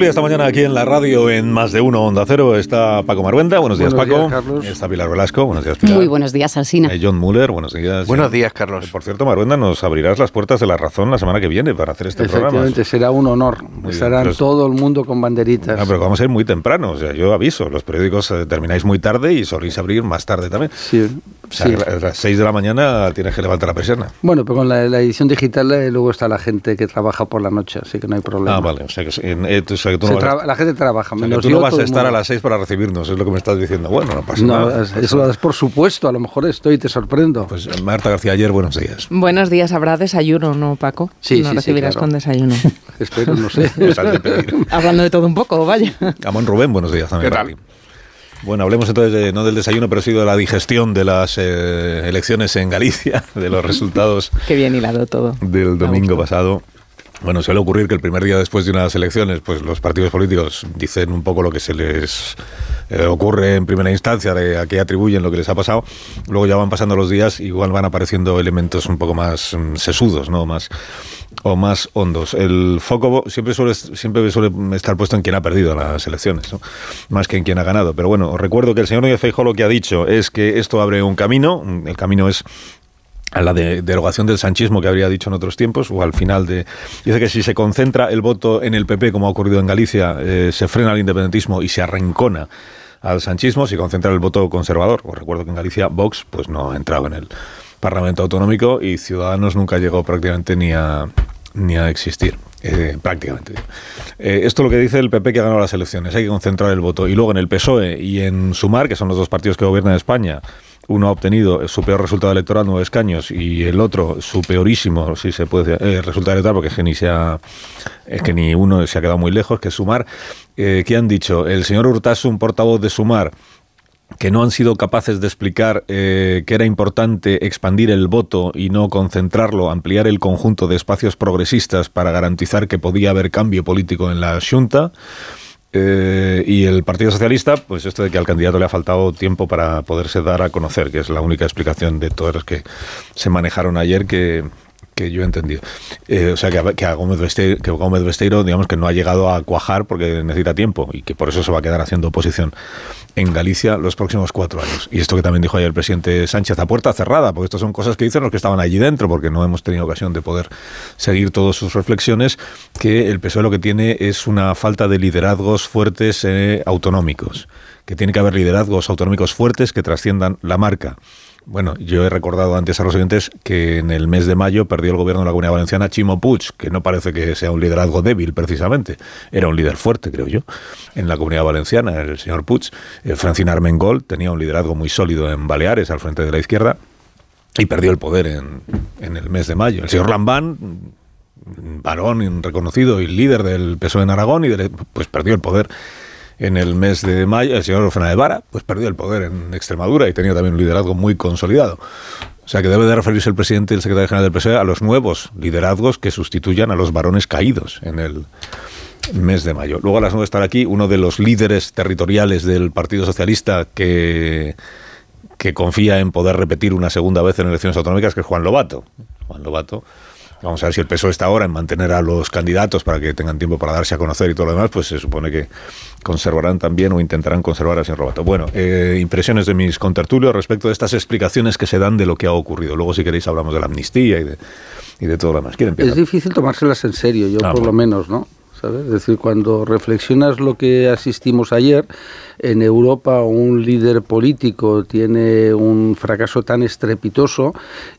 Esta mañana aquí en la radio en Más de Uno Onda Cero está Paco Maruenda. Buenos días, Buenos Paco. días, Carlos. Está Pilar Velasco. Buenos días, Pilar. Muy buenos días, Alsina. Eh, John Muller. Buenos días. Buenos días, Carlos. Eh, Por cierto, Maruenda, nos abrirás las puertas de la razón la semana que viene para hacer este programa. Efectivamente, será un honor. Estarán pero es- todo el mundo con banderitas. Ah, pero vamos a ir muy temprano. O sea, yo aviso. Los periódicos eh, termináis muy tarde y soléis abrir más tarde también. Sí, O sea, sí. a las 6 de la mañana tienes que levantar la persiana. Bueno, pero con la, la edición digital eh, luego está la gente que trabaja por la noche, así que no hay problema. Ah, vale. O sea, que, en- eh, tú- o sea, que tú Se no vas a- la gente trabaja, o sea, que menos tú no vas a estar a las 6 para recibirnos, es lo que me estás diciendo. Bueno, no pasa No, nada. es- eso lo das por supuesto, a lo mejor estoy y te sorprendo. Pues eh, Marta García ayer, buenos días. Buenos días, habrá desayuno, ¿no, Paco? Sí, no sí, sí, recibirás claro. con desayuno. Espero, no sé. Hablando de todo un poco, vaya. Amón Rubén, buenos días también. ¿Qué tal? Bueno, hablemos entonces de- no del desayuno, pero sí de la digestión de las eh, elecciones en Galicia, de los resultados Qué bien hilado todo. del domingo pasado. Bueno, suele ocurrir que el primer día después de unas elecciones, pues los partidos políticos dicen un poco lo que se les eh, ocurre en primera instancia, de a qué atribuyen lo que les ha pasado. Luego ya van pasando los días, igual van apareciendo elementos un poco más mm, sesudos, ¿no? Más o más hondos. El foco siempre suele, siempre suele estar puesto en quien ha perdido las elecciones, ¿no? más que en quien ha ganado. Pero bueno, recuerdo que el señor Núñez Feijóo lo que ha dicho es que esto abre un camino. El camino es a la de- derogación del sanchismo que habría dicho en otros tiempos, o al final de... Dice que si se concentra el voto en el PP, como ha ocurrido en Galicia, eh, se frena el independentismo y se arrancona al sanchismo, si concentra el voto conservador. Os recuerdo que en Galicia Vox pues no ha entrado en el Parlamento Autonómico y Ciudadanos nunca llegó prácticamente ni a, ni a existir. eh, prácticamente. Eh, esto es lo que dice el PP que ha ganado las elecciones. Hay que concentrar el voto. Y luego en el PSOE y en Sumar, que son los dos partidos que gobiernan España, uno ha obtenido su peor resultado electoral, nueve escaños, y el otro su peorísimo, si se puede decir, eh, resultado electoral, porque es que ni es que ni uno se ha quedado muy lejos, que Sumar. Eh, ¿Qué han dicho? El señor Urtasun, portavoz de Sumar, que no han sido capaces de explicar eh, que era importante expandir el voto y no concentrarlo, ampliar el conjunto de espacios progresistas para garantizar que podía haber cambio político en la Junta. Eh, y el Partido Socialista, pues esto de que al candidato le ha faltado tiempo para poderse dar a conocer, que es la única explicación de todas las que se manejaron ayer que, que yo he entendido. Eh, o sea, que que Gómez Besteiro, digamos que no ha llegado a cuajar porque necesita tiempo y que por eso se va a quedar haciendo oposición en Galicia los próximos cuatro años. Y esto que también dijo ayer el presidente Sánchez a puerta cerrada, porque estas son cosas que dicen los que estaban allí dentro, porque no hemos tenido ocasión de poder seguir todas sus reflexiones, que el PSOE lo que tiene es una falta de liderazgos fuertes eh, autonómicos, que tiene que haber liderazgos autonómicos fuertes que trasciendan la marca. Bueno, yo he recordado antes a los oyentes que en el mes de mayo perdió el gobierno de la Comunidad Valenciana Chimo Puig, que no parece que sea un liderazgo débil precisamente, era un líder fuerte, creo yo, en la Comunidad Valenciana, el señor Puig. Eh, Francina Armengol tenía un liderazgo muy sólido en Baleares, al frente de la izquierda, y perdió el poder en, en el mes de mayo. El señor Lambán, varón reconocido y líder del PSOE en Aragón, y pues perdió el poder en el mes de mayo. El señor Fernández Vara, pues perdió el poder en Extremadura y tenía también un liderazgo muy consolidado. O sea que debe de referirse el presidente y el secretario general del PSOE a los nuevos liderazgos que sustituyan a los varones caídos en el mes de mayo. Luego a las nueve estará aquí uno de los líderes territoriales del Partido Socialista que, que confía en poder repetir una segunda vez en elecciones autonómicas, que es Juan Lobato. Juan Lobato. Vamos a ver si el PSOE está ahora en mantener a los candidatos para que tengan tiempo para darse a conocer y todo lo demás, pues se supone que conservarán también o intentarán conservar al señor Lobato. Bueno, eh, impresiones de mis contertulios respecto de estas explicaciones que se dan de lo que ha ocurrido. Luego, si queréis, hablamos de la amnistía y de, y de todo lo demás. ¿Quién empieza? Es difícil tomárselas en serio, yo Ah, por lo menos, ¿no? Es decir, cuando reflexionas lo que asistimos ayer, en Europa un líder político tiene un fracaso tan estrepitoso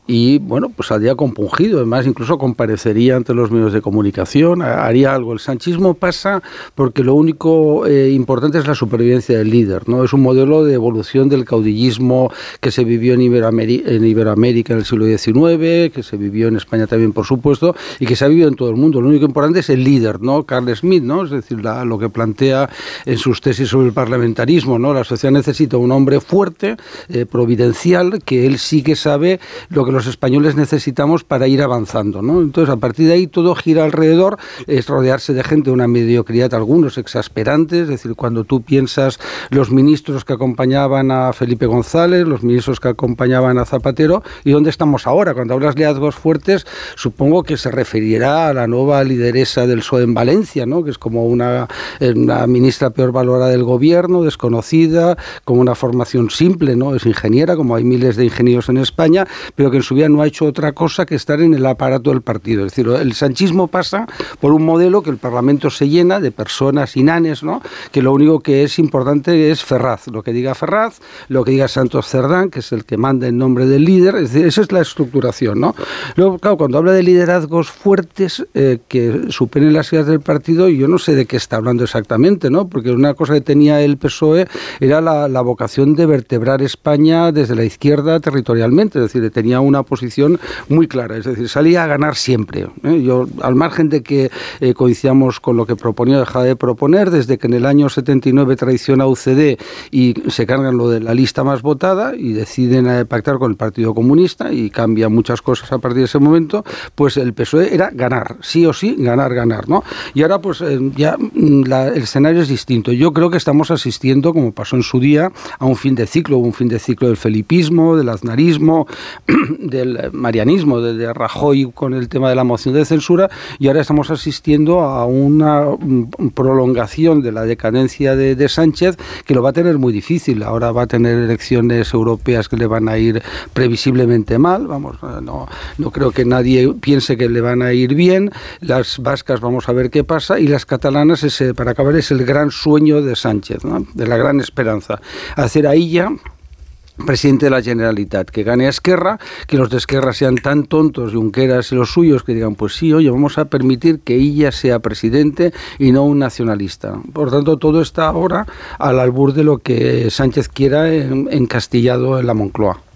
y, bueno, pues saldría compungido, además incluso comparecería ante los medios de comunicación, ha- haría algo. El sanchismo pasa porque lo único eh, importante es la supervivencia del líder, ¿no? Es un modelo de evolución del caudillismo que se vivió en Iberoamérica en el siglo XIX, que se vivió en España también, por supuesto, y que se ha vivido en todo el mundo. Lo único importante es el líder, ¿no? Carl Smith, ¿no? Es decir, lo que plantea en sus tesis sobre el parlamentarismo, ¿no? La sociedad necesita un hombre fuerte, eh, providencial, que él sí que sabe lo que los españoles necesitamos para ir avanzando, ¿no? Entonces, a partir de ahí todo gira alrededor, es rodearse de gente de una mediocridad, algunos exasperantes, es decir, cuando tú piensas los ministros que acompañaban a Felipe González, los ministros que acompañaban a Zapatero, ¿y dónde estamos ahora? Cuando hablas de liderazgos fuertes, supongo que se referirá a la nueva lideresa del PSOE en Valencia, ¿no? que es como una, una ministra peor valorada del gobierno, desconocida, con una formación simple, ¿no? es ingeniera, como hay miles de ingenieros en España, pero que en su vida no ha hecho otra cosa que estar en el aparato del partido. Es decir, el sanchismo pasa por un modelo que el Parlamento se llena de personas inanes, ¿no? que lo único que es importante es Ferraz, lo que diga Ferraz, lo que diga Santos Cerdán, que es el que manda en nombre del líder, es decir, esa es la estructuración. ¿no? Luego, claro, cuando habla de liderazgos fuertes eh, que superen las ideas del partido, yo no sé de qué está hablando exactamente, ¿no? porque una cosa que tenía el PSOE era la, vocación de vertebrar España desde la izquierda territorialmente, es decir, tenía una posición muy clara, es decir, salía a ganar siempre. ¿eh? Yo, al margen de que eh, coincidamos con lo que proponía dejaba de proponer, desde que en el año 79 traiciona UCD y se cargan lo de la lista más votada y deciden eh, pactar con el Partido Comunista y cambian muchas cosas a partir de ese momento, pues el PSOE era ganar, sí o sí, ganar, ganar, ¿no? Y ahora pues ya mm, el escenario es distinto. Yo creo que estamos asistiendo, como pasó en su día, a un fin de ciclo, un fin de ciclo del felipismo, del aznarismo, del marianismo, de, Rajoy con el tema de la moción de censura, y ahora estamos asistiendo a una mm, prolongación de la decadencia de, de Sánchez que lo va a tener muy difícil. Ahora va a tener elecciones europeas que le van a ir previsiblemente mal, vamos, no, no creo que nadie piense que le van a ir bien. Las vascas vamos a ver qué pasa, y las catalanas, ese, para acabar, es el gran sueño de Sánchez, de la gran esperanza. Hacer ahí ya presidente de la Generalitat, que gane a Esquerra, que los de Esquerra sean tan tontos, Junqueras y los suyos, que digan, pues sí, oye, vamos a permitir que ella sea presidente y no un nacionalista. Por tanto, todo está ahora al albur de lo que Sánchez quiera encastillado en la Moncloa.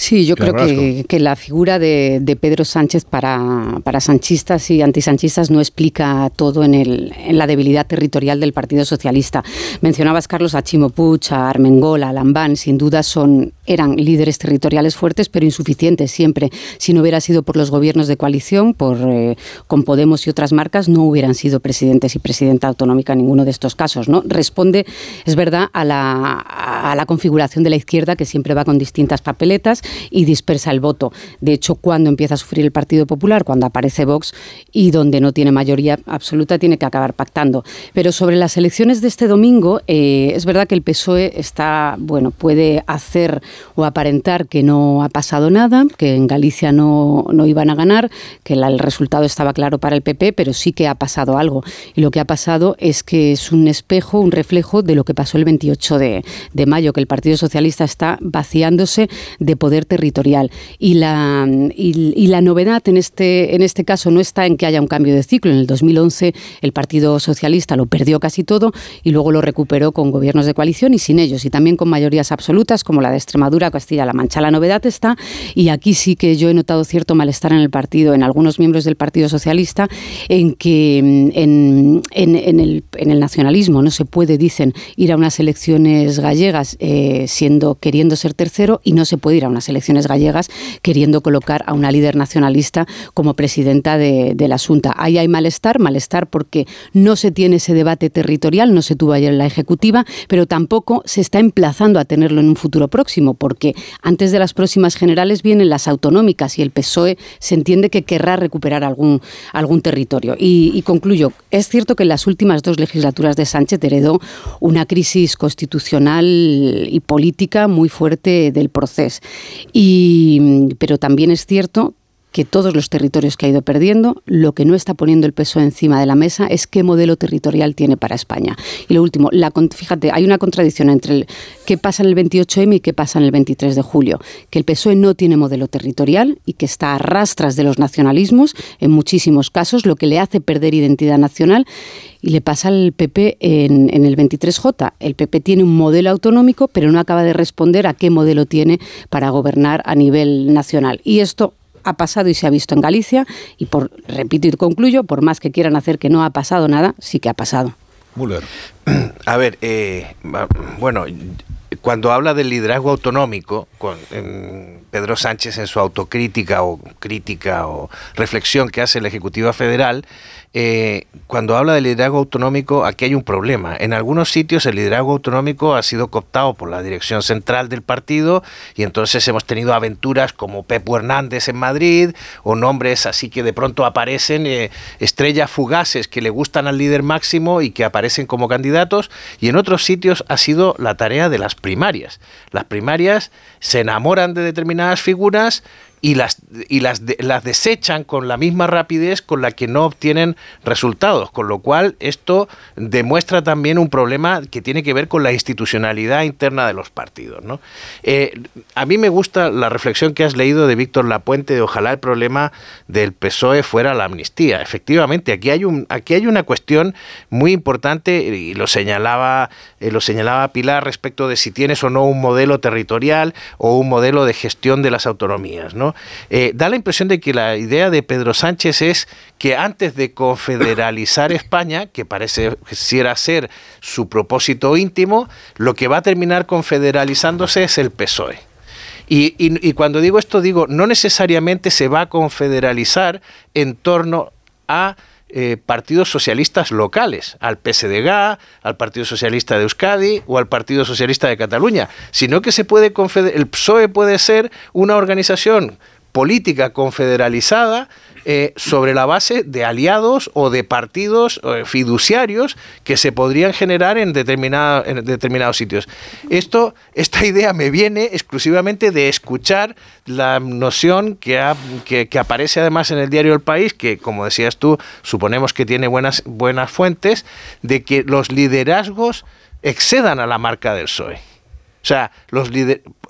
Sí, yo creo que, que, la figura de, de Pedro Sánchez para, para, sanchistas y antisanchistas no explica todo en, el, en, la debilidad territorial del Partido Socialista. Mencionabas, Carlos, a Chimo Puig, a Armengol, a Lambán, sin duda son, eran líderes territoriales fuertes, pero insuficientes siempre. Si no hubiera sido por los gobiernos de coalición, por, eh, con Podemos y otras marcas, no hubieran sido presidentes y presidenta autonómica en ninguno de estos casos. ¿no? Responde, es verdad, a la, a la configuración de la izquierda, que siempre va con distintas papeletas y dispersa el voto. De hecho, cuando empieza a sufrir el Partido Popular, cuando aparece Vox y donde no tiene mayoría absoluta, tiene que acabar pactando. Pero sobre las elecciones de este domingo, eh, es verdad que el PSOE está, bueno, puede hacer o aparentar que no ha pasado nada, que en Galicia no, no iban a ganar, que el resultado estaba claro para el PP, pero sí que ha pasado algo. Y lo que ha pasado es que es un espejo, un reflejo de lo que pasó el 28 de, de mayo, que el Partido Socialista está vaciándose de poder territorial. Y la, y, la novedad en este, en este caso no está en que haya un cambio de ciclo. En el 2011 el Partido Socialista lo perdió casi todo y luego lo recuperó con gobiernos de coalición y sin ellos, y también con mayorías absolutas como la de Extremadura, Castilla-La Mancha. La novedad está, y aquí sí que yo he notado cierto malestar en el partido, en algunos miembros del Partido Socialista, en que en, en, el, en el, nacionalismo no se puede, dicen, ir a unas elecciones gallegas eh, siendo queriendo ser tercero y no se puede ir a unas elecciones gallegas queriendo colocar a una líder nacionalista como presidenta de, la Junta. Ahí hay malestar, malestar porque no se tiene ese debate territorial, no se tuvo ayer en la Ejecutiva, pero tampoco se está emplazando a tenerlo en un futuro próximo, porque antes de las próximas generales vienen las autonómicas y el PSOE se entiende que querrá recuperar algún, algún territorio. Y, y concluyo, es cierto que en las últimas dos legislaturas de Sánchez heredó una crisis constitucional y política muy fuerte del proceso. Y, pero también es cierto que todos los territorios que ha ido perdiendo, lo que no está poniendo el peso encima de la mesa es qué modelo territorial tiene para España. Y lo último, la, fíjate, hay una contradicción entre el, qué pasa en el 28M y qué pasa en el 23 de julio. Que el PSOE no tiene modelo territorial y que está a rastras de los nacionalismos en muchísimos casos, lo que le hace perder identidad nacional. Y le pasa al PP en, en el 23J. El PP tiene un modelo autonómico, pero no acaba de responder a qué modelo tiene para gobernar a nivel nacional. Y esto ha pasado y se ha visto en Galicia y por repito y concluyo, por más que quieran hacer que no ha pasado nada, sí que ha pasado. Müller. A ver, eh, bueno, cuando habla del liderazgo autonómico, con, Pedro Sánchez en su autocrítica o crítica o reflexión que hace la Ejecutiva Federal, eh, cuando habla de liderazgo autonómico, aquí hay un problema. En algunos sitios el liderazgo autonómico ha sido cooptado por la dirección central del partido y entonces hemos tenido aventuras como Pepo Hernández en Madrid o nombres así que de pronto aparecen eh, estrellas fugaces que le gustan al líder máximo y que aparecen como candidatos y en otros sitios ha sido la tarea de las primarias. Las primarias se enamoran de determinadas figuras y las, y las, las desechan con la misma rapidez con la que no obtienen resultados, con lo cual esto demuestra también un problema que tiene que ver con la institucionalidad interna de los partidos. ¿no? Eh, a mí me gusta la reflexión que has leído de Víctor Lapuente de ojalá el problema del PSOE fuera la amnistía. Efectivamente, aquí hay, un, aquí hay una cuestión muy importante y lo señalaba, eh, lo señalaba Pilar respecto de si tienes o no un modelo territorial o un modelo de gestión de las autonomías. ¿no? Eh, da la impresión de que la idea de Pedro Sánchez es que antes de confederalizar España, que parece quisiera ser su propósito íntimo, lo que va a terminar confederalizándose es el PSOE. y, cuando digo esto, digo, no necesariamente se va a confederalizar en torno a eh, partidos socialistas locales, al PSDG, al Partido Socialista de Euskadi o al Partido Socialista de Cataluña, sino que se puede el PSOE puede ser una organización política confederalizada eh, sobre la base de aliados o de partidos eh, fiduciarios que se podrían generar en, en determinados sitios. Esto, esta idea me viene exclusivamente de escuchar la noción que, que, aparece además en el diario El País, que como decías tú, suponemos que tiene buenas, buenas fuentes, de que los liderazgos excedan a la marca del PSOE. O sea, los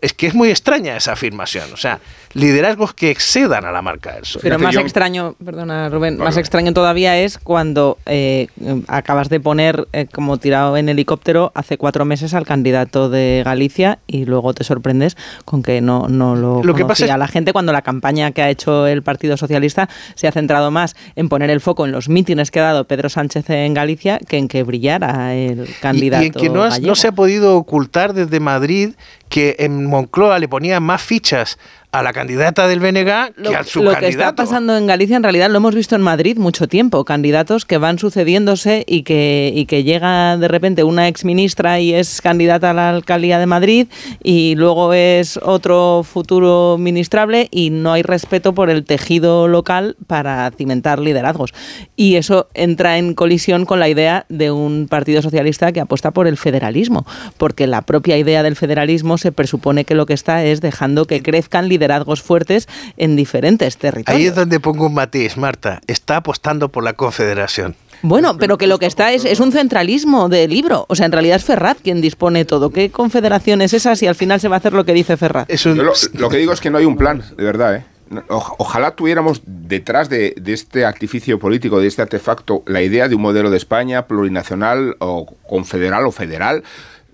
es que es muy extraña esa afirmación. O sea, liderazgos que excedan a la marca del Pero más extraño, perdona Rubén, más extraño todavía es cuando eh, acabas de poner eh, como tirado en helicóptero hace cuatro meses al candidato de Galicia y luego te sorprendes con que no, no lo, lo conocía. la gente cuando la campaña que ha hecho el Partido Socialista se ha centrado más en poner el foco en los mítines que ha dado Pedro Sánchez en Galicia que en que brillara el candidato. Y, en que no, no se ha podido ocultar desde Madrid que en Moncloa le ponían más fichas a la candidata del BNG que al subcandidato. Lo que está pasando en Galicia en realidad lo hemos visto en Madrid mucho tiempo, candidatos que van sucediéndose y que, y que llega de repente una exministra y es candidata a la alcaldía de Madrid y luego es otro futuro ministrable y no hay respeto por el tejido local para cimentar liderazgos. Y eso entra en colisión con la idea de un Partido Socialista que apuesta por el federalismo, porque la propia idea del federalismo se presupone que lo que está es dejando que crezcan liderazgos liderazgos fuertes en diferentes territorios. Ahí es donde pongo un matiz, Marta. Está apostando por la confederación. Bueno, pero que lo que está es, es un centralismo de libro. O sea, en realidad es Ferraz quien dispone todo. ¿Qué confederación es esa si al final se va a hacer lo que dice Ferraz? lo, que digo es que no hay un plan, de verdad, ¿eh? ojalá tuviéramos detrás de, de, este artificio político, de este artefacto, la idea de un modelo de España plurinacional o confederal o federal,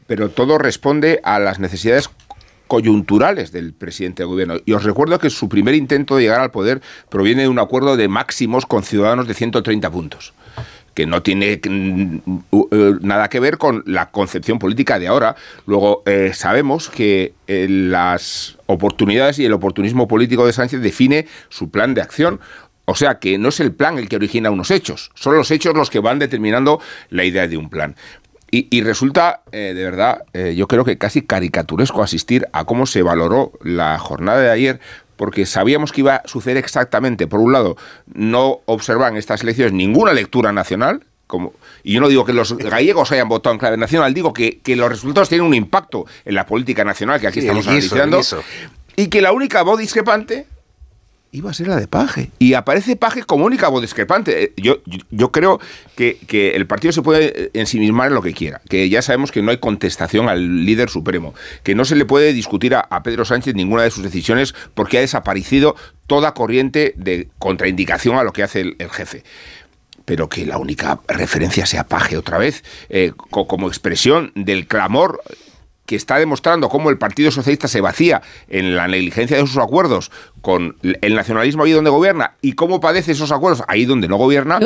pero todo responde a las necesidades coyunturales del presidente de gobierno. Y os recuerdo que su primer intento de llegar al poder proviene de un acuerdo de máximos con ciudadanos de 130 puntos que no tiene mm, eh, nada que ver con la concepción política de ahora. Luego, eh, sabemos que eh, las oportunidades y el oportunismo político de Sánchez define su plan de acción. O sea que no es el plan el que origina unos hechos, son los hechos los que van determinando la idea de un plan. Y, resulta, eh, de verdad, eh, yo creo que casi caricaturesco asistir a cómo se valoró la jornada de ayer, porque sabíamos que iba a suceder exactamente. Por un lado, no observan estas elecciones ninguna lectura nacional, como, y yo no digo que los gallegos hayan votado en clave nacional, digo que, los resultados tienen un impacto en la política nacional que aquí estamos analizando, y que la única voz discrepante iba a ser la de Paje. Y aparece Paje como única voz discrepante. Eh, yo, yo, creo que, el partido se puede ensimismar en lo que quiera, que ya sabemos que no hay contestación al líder supremo, que no se le puede discutir a, Pedro Sánchez ninguna de sus decisiones porque ha desaparecido toda corriente de contraindicación a lo que hace el, jefe pero que la única referencia sea Paje otra vez, eh, como expresión del clamor que está demostrando cómo el Partido Socialista se vacía en la negligencia de sus acuerdos con el nacionalismo ahí donde gobierna y cómo padece esos acuerdos ahí donde no gobierna.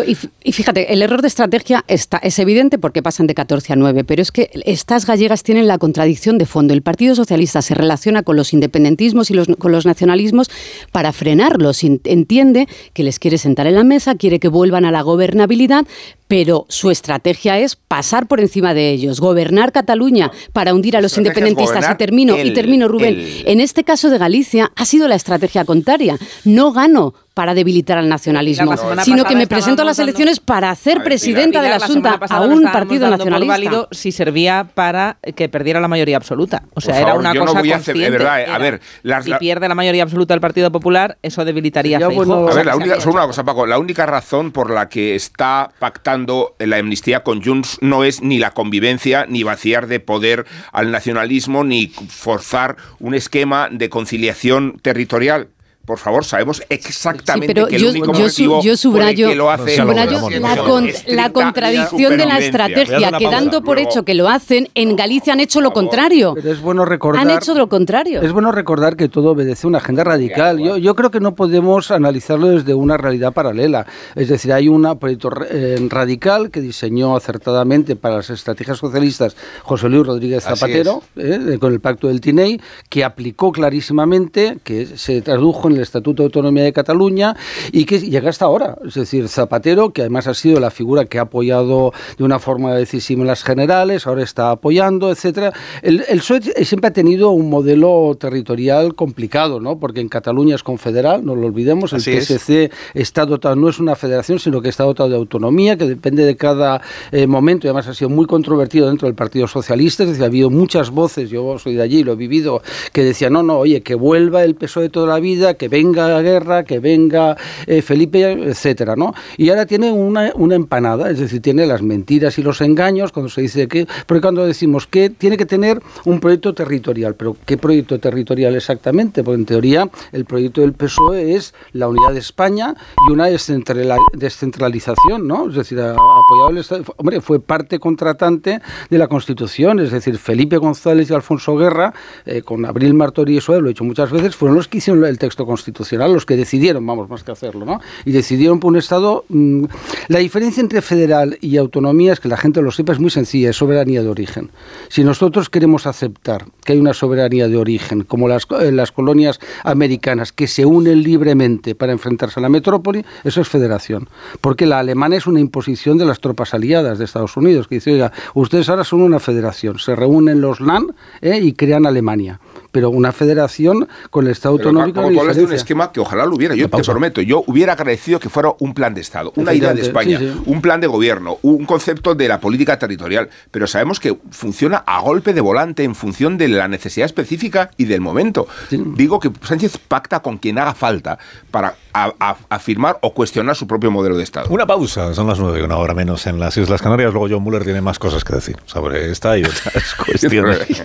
Y, fíjate, el error de estrategia está, es evidente porque pasan de 14 a 9, pero es que estas gallegas tienen la contradicción de fondo. El Partido Socialista se relaciona con los independentismos y los, con los nacionalismos para frenarlos. Entiende que les quiere sentar en la mesa, quiere que vuelvan a la gobernabilidad, pero su estrategia es pasar por encima de ellos, gobernar Cataluña para hundir a los independentistas. Y termino, y termino, Rubén. En este caso de Galicia ha sido la estrategia contraria. No gano para debilitar al nacionalismo, sino que me presento a las elecciones para hacer presidenta de la Junta a un partido nacionalista. válido si servía para que perdiera la mayoría absoluta. O sea, era una cosa consciente. a ver, si pierde la mayoría absoluta el Partido Popular, eso debilitaría a a ver, la única, solo una cosa, Paco. La única razón por la que está pactando la amnistía con Junts no es ni la convivencia, ni vaciar de poder al nacionalismo, ni forzar un esquema de conciliación territorial por favor, sabemos exactamente que el único motivo yo subrayo, que lo hace la, contradicción de la estrategia, quedando por hecho que lo hacen, en Galicia han hecho lo contrario. Pero es bueno recordar, han hecho lo contrario. Es bueno recordar que todo obedece a una agenda radical. Yo, yo creo que no podemos analizarlo desde una realidad paralela. Es decir, hay un proyecto eh, radical que diseñó acertadamente para las estrategias socialistas José Luis Rodríguez Zapatero, eh, con el pacto del TINEI, que aplicó clarísimamente, que se tradujo en el Estatuto de Autonomía de Cataluña y que llega hasta ahora. Es decir, Zapatero, que además ha sido la figura que ha apoyado de una forma decisiva en las generales, ahora está apoyando, etcétera. El, el PSOE siempre ha tenido un modelo territorial complicado, ¿no? Porque en Cataluña es confederal, no lo olvidemos, el PSC está dotado, no es una federación, sino que está dotado de autonomía, que depende de cada eh, momento, y además ha sido muy controvertido dentro del Partido Socialista, es decir, ha habido muchas voces, yo soy de allí, lo he vivido, que decían, no, no, oye, que vuelva el PSOE de toda la vida, que venga guerra, que venga eh, Felipe, etcétera, ¿no? Y ahora tiene una, una, empanada, es decir, tiene las mentiras y los engaños cuando se dice que, porque cuando decimos que tiene que tener un proyecto territorial, pero ¿qué proyecto territorial exactamente? Porque en teoría el proyecto del PSOE es la unidad de España y una descentralización, ¿no? Es decir, apoyado el Estado, hombre, fue parte contratante de la Constitución, es decir, Felipe González y Alfonso Guerra, eh, con Abril Martori y eso lo he dicho muchas veces, fueron los que hicieron el texto constitucional, los que decidieron, vamos, más que hacerlo, ¿no? Y decidieron por un Estado... Mm, la diferencia entre federal y autonomía es que la gente lo sepa, es muy sencilla, es soberanía de origen. Si nosotros queremos aceptar que hay una soberanía de origen, como las, eh, las colonias americanas, que se unen libremente para enfrentarse a la metrópoli, eso es federación. Porque la alemana es una imposición de las tropas aliadas de Estados Unidos, que dice, oiga, ustedes ahora son una federación, se reúnen los LAN ¿eh? y crean Alemania pero una federación con el Estado autonómico. Como tú de un esquema que ojalá lo hubiera, yo te prometo, yo hubiera agradecido que fuera un plan de Estado, una idea de España, un plan de gobierno, un concepto de la política territorial, pero sabemos que funciona a golpe de volante en función de la necesidad específica y del momento. Digo que Sánchez pacta con quien haga falta para afirmar o cuestionar su propio modelo de Estado. Una pausa, son las nueve, una hora menos en las Islas Canarias. Luego John Muller tiene más cosas que decir sobre esta y otras cuestiones.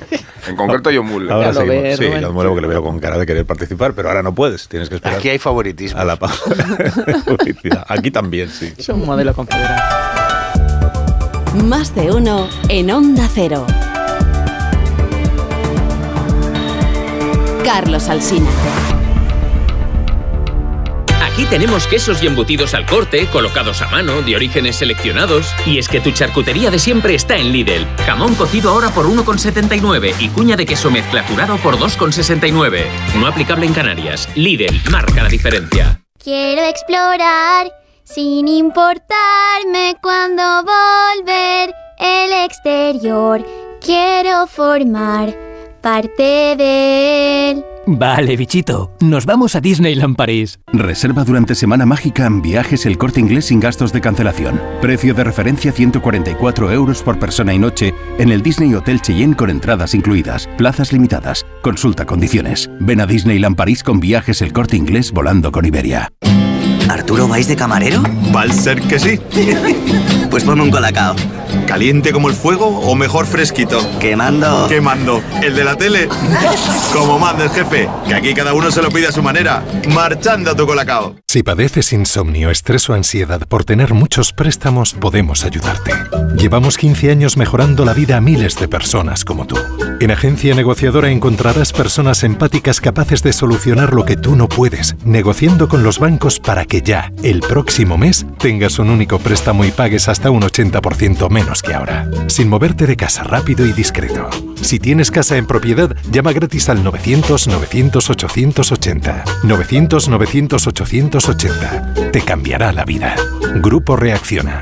en concreto John Muller. Ahora sí, sí John Muller porque le veo con cara de querer participar, pero ahora no puedes, tienes que esperar. Aquí hay favoritismo. A la Aquí también, sí. Es un modelo confederado. Más de uno en Onda Cero. Carlos Alsina. Aquí tenemos quesos y embutidos al corte, colocados a mano, de orígenes seleccionados. Y es que tu charcutería de siempre está en Lidl. Jamón cocido ahora por 1,79 y cuña de queso mezcla curado por 2,69. No aplicable en Canarias. Lidl marca la diferencia. Quiero explorar sin importarme cuando volver el exterior. Quiero formar parte de él. Vale, bichito, nos vamos a Disneyland París. Reserva durante Semana Mágica en viajes el corte inglés sin gastos de cancelación. Precio de referencia 144 euros por persona y noche en el Disney Hotel Cheyenne con entradas incluidas. Plazas limitadas. Consulta condiciones. Ven a Disneyland París con viajes el corte inglés volando con Iberia. ¿Arturo vais de camarero? Va a ser que sí. Pues ponme un colacao. ¿Caliente como el fuego o mejor fresquito? Quemando. Quemando. ¿El de la tele? como mandes, jefe. Que aquí cada uno se lo pide a su manera. Marchando a tu colacao. Si padeces insomnio, estrés o ansiedad por tener muchos préstamos, podemos ayudarte. Llevamos 15 años mejorando la vida a miles de personas como tú. En Agencia Negociadora encontrarás personas empáticas capaces de solucionar lo que tú no puedes, negociando con los bancos para que ya, el próximo mes, tengas un único préstamo y pagues hasta un 80% menos que ahora. Sin moverte de casa rápido y discreto. Si tienes casa en propiedad, llama gratis al 900-900-880. 900-900-880. Te cambiará la vida. Grupo Reacciona.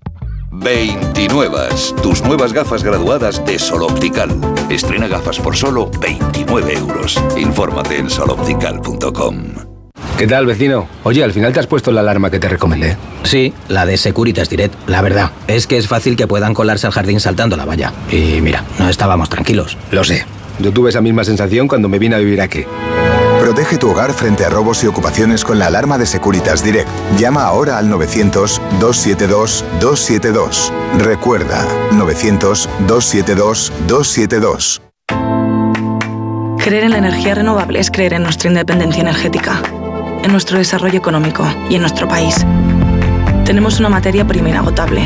29. Tus nuevas gafas graduadas de Sol Optical. Estrena gafas por solo 29 euros. Infórmate en soloptical.com. ¿Qué tal, vecino? Oye, al final te has puesto la alarma que te recomendé. Sí, la de Securitas Direct. La verdad, es que es fácil que puedan colarse al jardín saltando la valla. Y mira, no estábamos tranquilos. Lo sé. Yo tuve esa misma sensación cuando me vine a vivir aquí. Protege tu hogar frente a robos y ocupaciones con la alarma de Securitas Direct. Llama ahora al 900-272-272. Recuerda, 900-272-272. Creer en la energía renovable es creer en nuestra independencia energética en nuestro desarrollo económico y en nuestro país. Tenemos una materia prima inagotable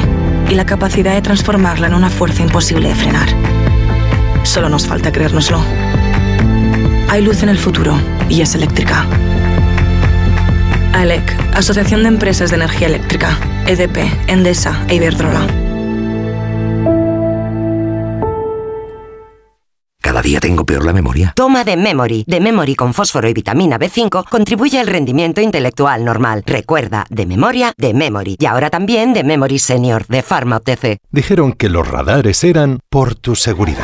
y la capacidad de transformarla en una fuerza imposible de frenar. Solo nos falta creérnoslo. Hay luz en el futuro y es eléctrica. AELEC, Asociación de Empresas de Energía Eléctrica, EDP, Endesa e Iberdrola. Cada día tengo peor la memoria. Toma de Memory. De Memory con fósforo y vitamina B5 contribuye al rendimiento intelectual normal. Recuerda, de memoria, de Memory. Y ahora también de Memory Senior, de Pharma OTC. Dijeron que los radares eran por tu seguridad.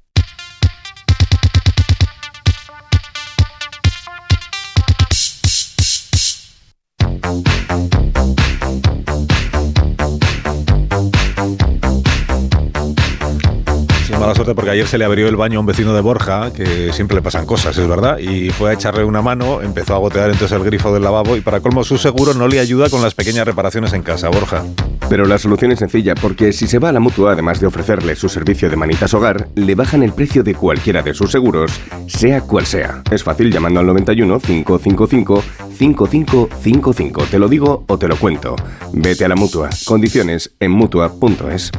mala suerte porque ayer se le abrió el baño a un vecino de Borja, que siempre le pasan cosas, es verdad, y fue a echarle una mano, empezó a gotear entonces el grifo del lavabo y para colmo su seguro no le ayuda con las pequeñas reparaciones en casa, Borja. Pero la solución es sencilla, porque si se va a la mutua, además de ofrecerle su servicio de manitas hogar, le bajan el precio de cualquiera de sus seguros, sea cual sea. Es fácil llamando al 91 555 5555. Te lo digo o te lo cuento. Vete a la mutua. Condiciones en mutua.es.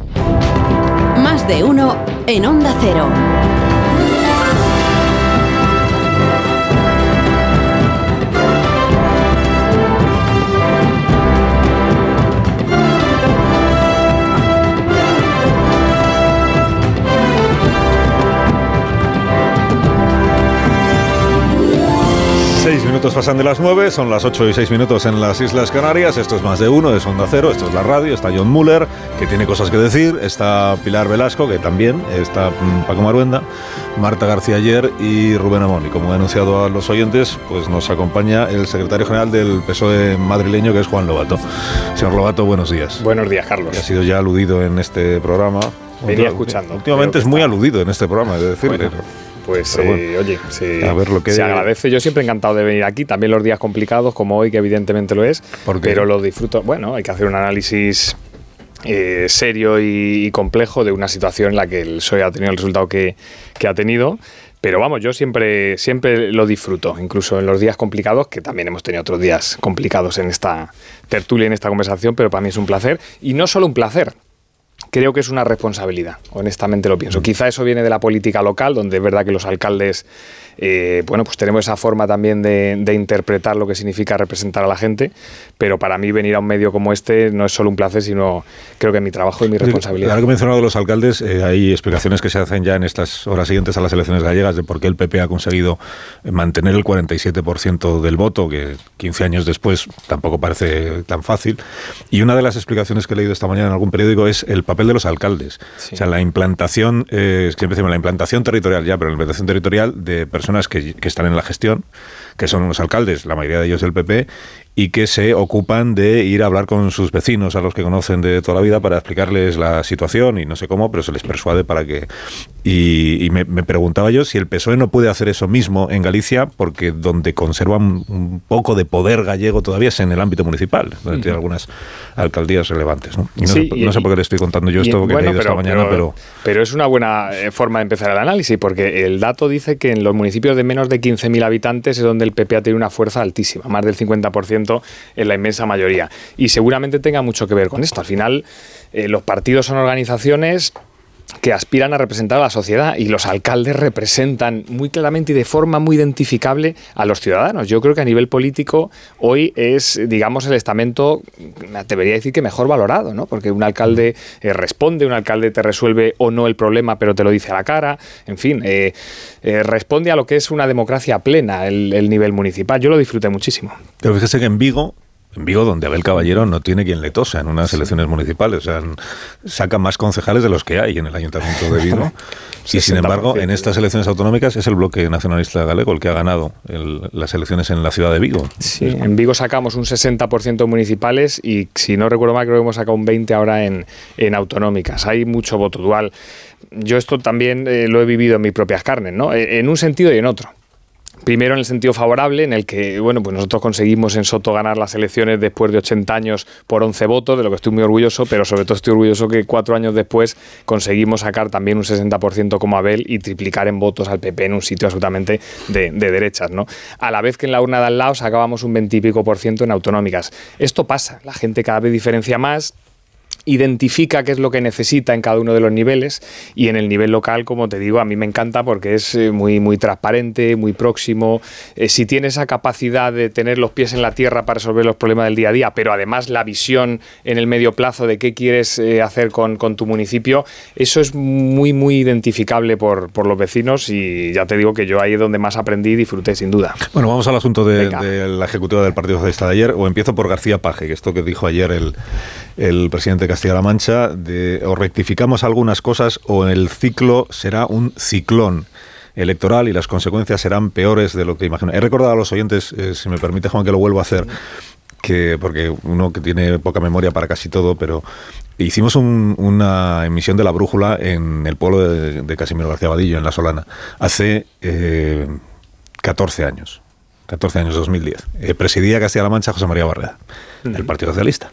De uno en Onda Cero. Minutos pasan de las nueve, son las ocho y seis minutos en las Islas Canarias. Esto es más de uno, es Onda Cero, esto es la radio. Está John Muller, que tiene cosas que decir. Está Pilar Velasco, que también. Está mm, Paco Maruenda, Marta García Ayer y Rubén Amón. Y como he anunciado a los oyentes, pues nos acompaña el secretario general del PSOE madrileño, que es Juan Lobato. Señor Lobato, buenos días. Buenos días, Carlos. Que ha sido ya aludido en este programa. Venía escuchando. Últimamente es muy aludido en este programa, he de decirle. Pues eh, oye, se, a ver lo que... se agradece. Yo siempre encantado de venir aquí, también los días complicados como hoy, que evidentemente lo es, pero lo disfruto. Bueno, hay que hacer un análisis eh, serio y, y, complejo de una situación en la que el PSOE ha tenido el resultado que, que ha tenido. Pero vamos, yo siempre, siempre lo disfruto, incluso en los días complicados, que también hemos tenido otros días complicados en esta tertulia, en esta conversación, pero para mí es un placer. Y no solo un placer, creo que es una responsabilidad, honestamente lo pienso. Quizá eso viene de la política local, donde es verdad que los alcaldes eh, bueno, pues tenemos esa forma también de, de, interpretar lo que significa representar a la gente, pero para mí venir a un medio como este no es solo un placer, sino creo que mi trabajo y mi responsabilidad. Ahora que mencionado de los alcaldes, eh, hay explicaciones que se hacen ya en estas horas siguientes a las elecciones gallegas de por qué el PP ha conseguido mantener el 47% del voto, que 15 años después tampoco parece tan fácil. Y una de las explicaciones que he leído esta mañana en algún periódico es el papel de los alcaldes. O sea, la implantación, eh, siempre decimos la implantación territorial ya, pero la implantación territorial de personas que, que están en la gestión, que son los alcaldes, la mayoría de ellos del PP, y que se ocupan de ir a hablar con sus vecinos, a los que conocen de toda la vida, para explicarles la situación y no sé cómo, pero se les persuade para que... Y, me, preguntaba yo si el PSOE no puede hacer eso mismo en Galicia, porque donde conservan un poco de poder gallego todavía es en el ámbito municipal, donde tiene algunas alcaldías relevantes. ¿no? no, sé, por qué le estoy contando yo esto que he leído esta mañana, pero, pero... es una buena eh, forma de empezar el análisis, porque el dato dice que en los municipios de menos de 15.000 habitantes es donde el PP ha tenido una fuerza altísima, más del 50% en la inmensa mayoría. Y seguramente tenga mucho que ver con esto. Al final, eh, los partidos son organizaciones que aspiran a representar a la sociedad y los alcaldes representan muy claramente y de forma muy identificable a los ciudadanos. Yo creo que a nivel político hoy es, digamos, el estamento, me atrevería a decir que mejor valorado, ¿no? Porque un alcalde eh, responde, un alcalde te resuelve o no el problema, pero te lo dice a la cara, en fin, eh, eh, responde a lo que es una democracia plena el, el nivel municipal. Yo lo disfruté muchísimo. Pero fíjese que en Vigo en Vigo, donde Abel Caballero no tiene quien le tosa en unas elecciones municipales. O sea, saca más concejales de los que hay en el Ayuntamiento de Vigo. y sin embargo, en estas elecciones autonómicas es el bloque nacionalista galego el que ha ganado las elecciones en la ciudad de Vigo. Sí, en Vigo sacamos un 60% municipales y, si no recuerdo mal, creo que hemos sacado un 20% ahora en, en autonómicas. Hay mucho voto dual. Yo esto también eh, lo he vivido en mis propias carnes, ¿no? En un sentido y en otro. Primero en el sentido favorable, en el que bueno, pues nosotros conseguimos en Soto ganar las elecciones después de 80 años por 11 votos, de lo que estoy muy orgulloso, pero sobre todo estoy orgulloso que cuatro años después conseguimos sacar también un 60% como Abel y triplicar en votos al PP en un sitio absolutamente de, derechas. ¿no? A la vez que en la urna de al lado sacábamos un 20 y pico por ciento en autonómicas. Esto pasa, la gente cada vez diferencia más, identifica qué es lo que necesita en cada uno de los niveles y en el nivel local, como te digo, a mí me encanta porque es eh, muy, muy transparente, muy próximo. Eh, si tiene esa capacidad de tener los pies en la tierra para resolver los problemas del día a día, pero además la visión en el medio plazo de qué quieres eh, hacer con, tu municipio, eso es muy, muy identificable por, los vecinos y ya te digo que yo ahí es donde más aprendí y disfruté, sin duda. Bueno, vamos al asunto de, la ejecutiva del Partido Socialista de ayer, o empiezo por García Paje, que esto que dijo ayer el, el presidente Castilla-La Mancha, de, o rectificamos algunas cosas o el ciclo será un ciclón electoral y las consecuencias serán peores de lo que imagino. He recordado a los oyentes, eh, si me permite Juan, que lo vuelvo a hacer, que porque uno que tiene poca memoria para casi todo, pero hicimos una emisión de la brújula en el pueblo de, Casimiro García Vadillo, en La Solana, hace 14 eh, años. 14 años, 2010. Eh, presidía Castilla-La Mancha José María Barreda, del Partido Socialista.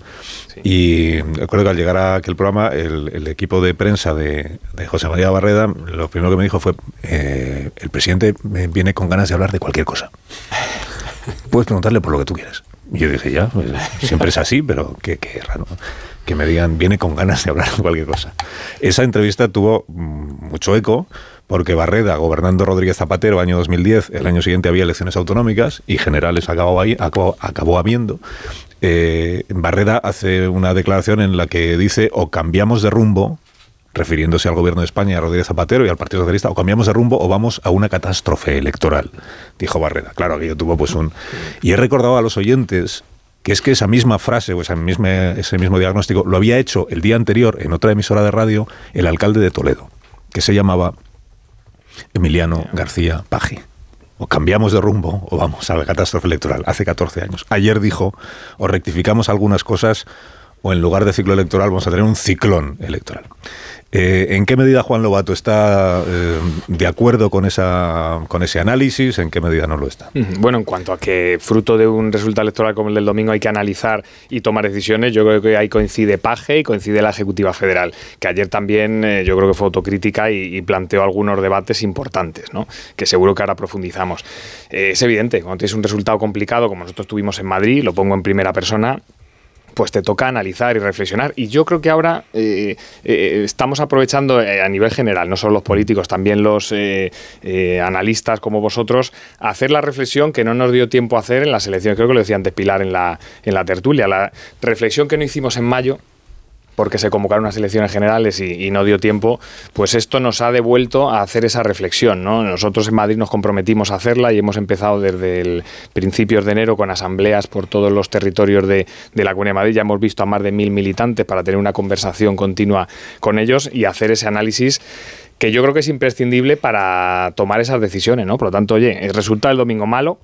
Y recuerdo que al llegar a aquel programa, el, equipo de prensa de, José María Barreda, lo primero que me dijo fue, eh, el presidente viene con ganas de hablar de cualquier cosa. Puedes preguntarle por lo que tú quieras. Y yo dije, ya, pues, siempre es así, pero qué, qué raro que me digan, viene con ganas de hablar de cualquier cosa. Esa entrevista tuvo mm, mucho eco, porque Barreda, gobernando Rodríguez Zapatero, año 2010, el año siguiente había elecciones autonómicas y generales acabó, ahí, acabó, habiendo. Eh, Barreda hace una declaración en la que dice o cambiamos de rumbo, refiriéndose al gobierno de España, a Rodríguez Zapatero y al Partido Socialista, o cambiamos de rumbo o vamos a una catástrofe electoral, dijo Barreda. Claro, aquello tuvo pues un... Y he recordado a los oyentes que es que esa misma frase o esa misma, ese mismo diagnóstico lo había hecho el día anterior en otra emisora de radio el alcalde de Toledo, que se llamaba Emiliano García Paji. O cambiamos de rumbo o vamos a la catástrofe electoral. Hace 14 años. Ayer dijo, o rectificamos algunas cosas o en lugar de ciclo electoral vamos a tener un ciclón electoral. Eh, ¿En qué medida Juan Lobato está eh, de acuerdo con, esa, con ese análisis? ¿En qué medida no lo está? Bueno, en cuanto a que fruto de un resultado electoral como el del domingo hay que analizar y tomar decisiones, yo creo que ahí coincide Paje y coincide la Ejecutiva Federal, que ayer también eh, yo creo que fue autocrítica y, planteó algunos debates importantes, ¿no? que seguro que ahora profundizamos. es evidente, cuando tienes un resultado complicado como nosotros tuvimos en Madrid, lo pongo en primera persona, pues te toca analizar y reflexionar. Y yo creo que ahora eh, eh, estamos aprovechando eh, a nivel general, no solo los políticos, también los analistas como vosotros, hacer la reflexión que no nos dio tiempo a hacer en las elecciones. Creo que lo decía antes Pilar en la, en la tertulia. La reflexión que no hicimos en mayo porque se convocaron unas elecciones generales y, no dio tiempo, pues esto nos ha devuelto a hacer esa reflexión. ¿no? Nosotros en Madrid nos comprometimos a hacerla y hemos empezado desde el principios de enero con asambleas por todos los territorios de, la Comunidad de Madrid. Ya hemos visto a más de mil militantes para tener una conversación continua con ellos y hacer ese análisis que yo creo que es imprescindible para tomar esas decisiones, ¿no? Por lo tanto, oye, resulta el domingo malo,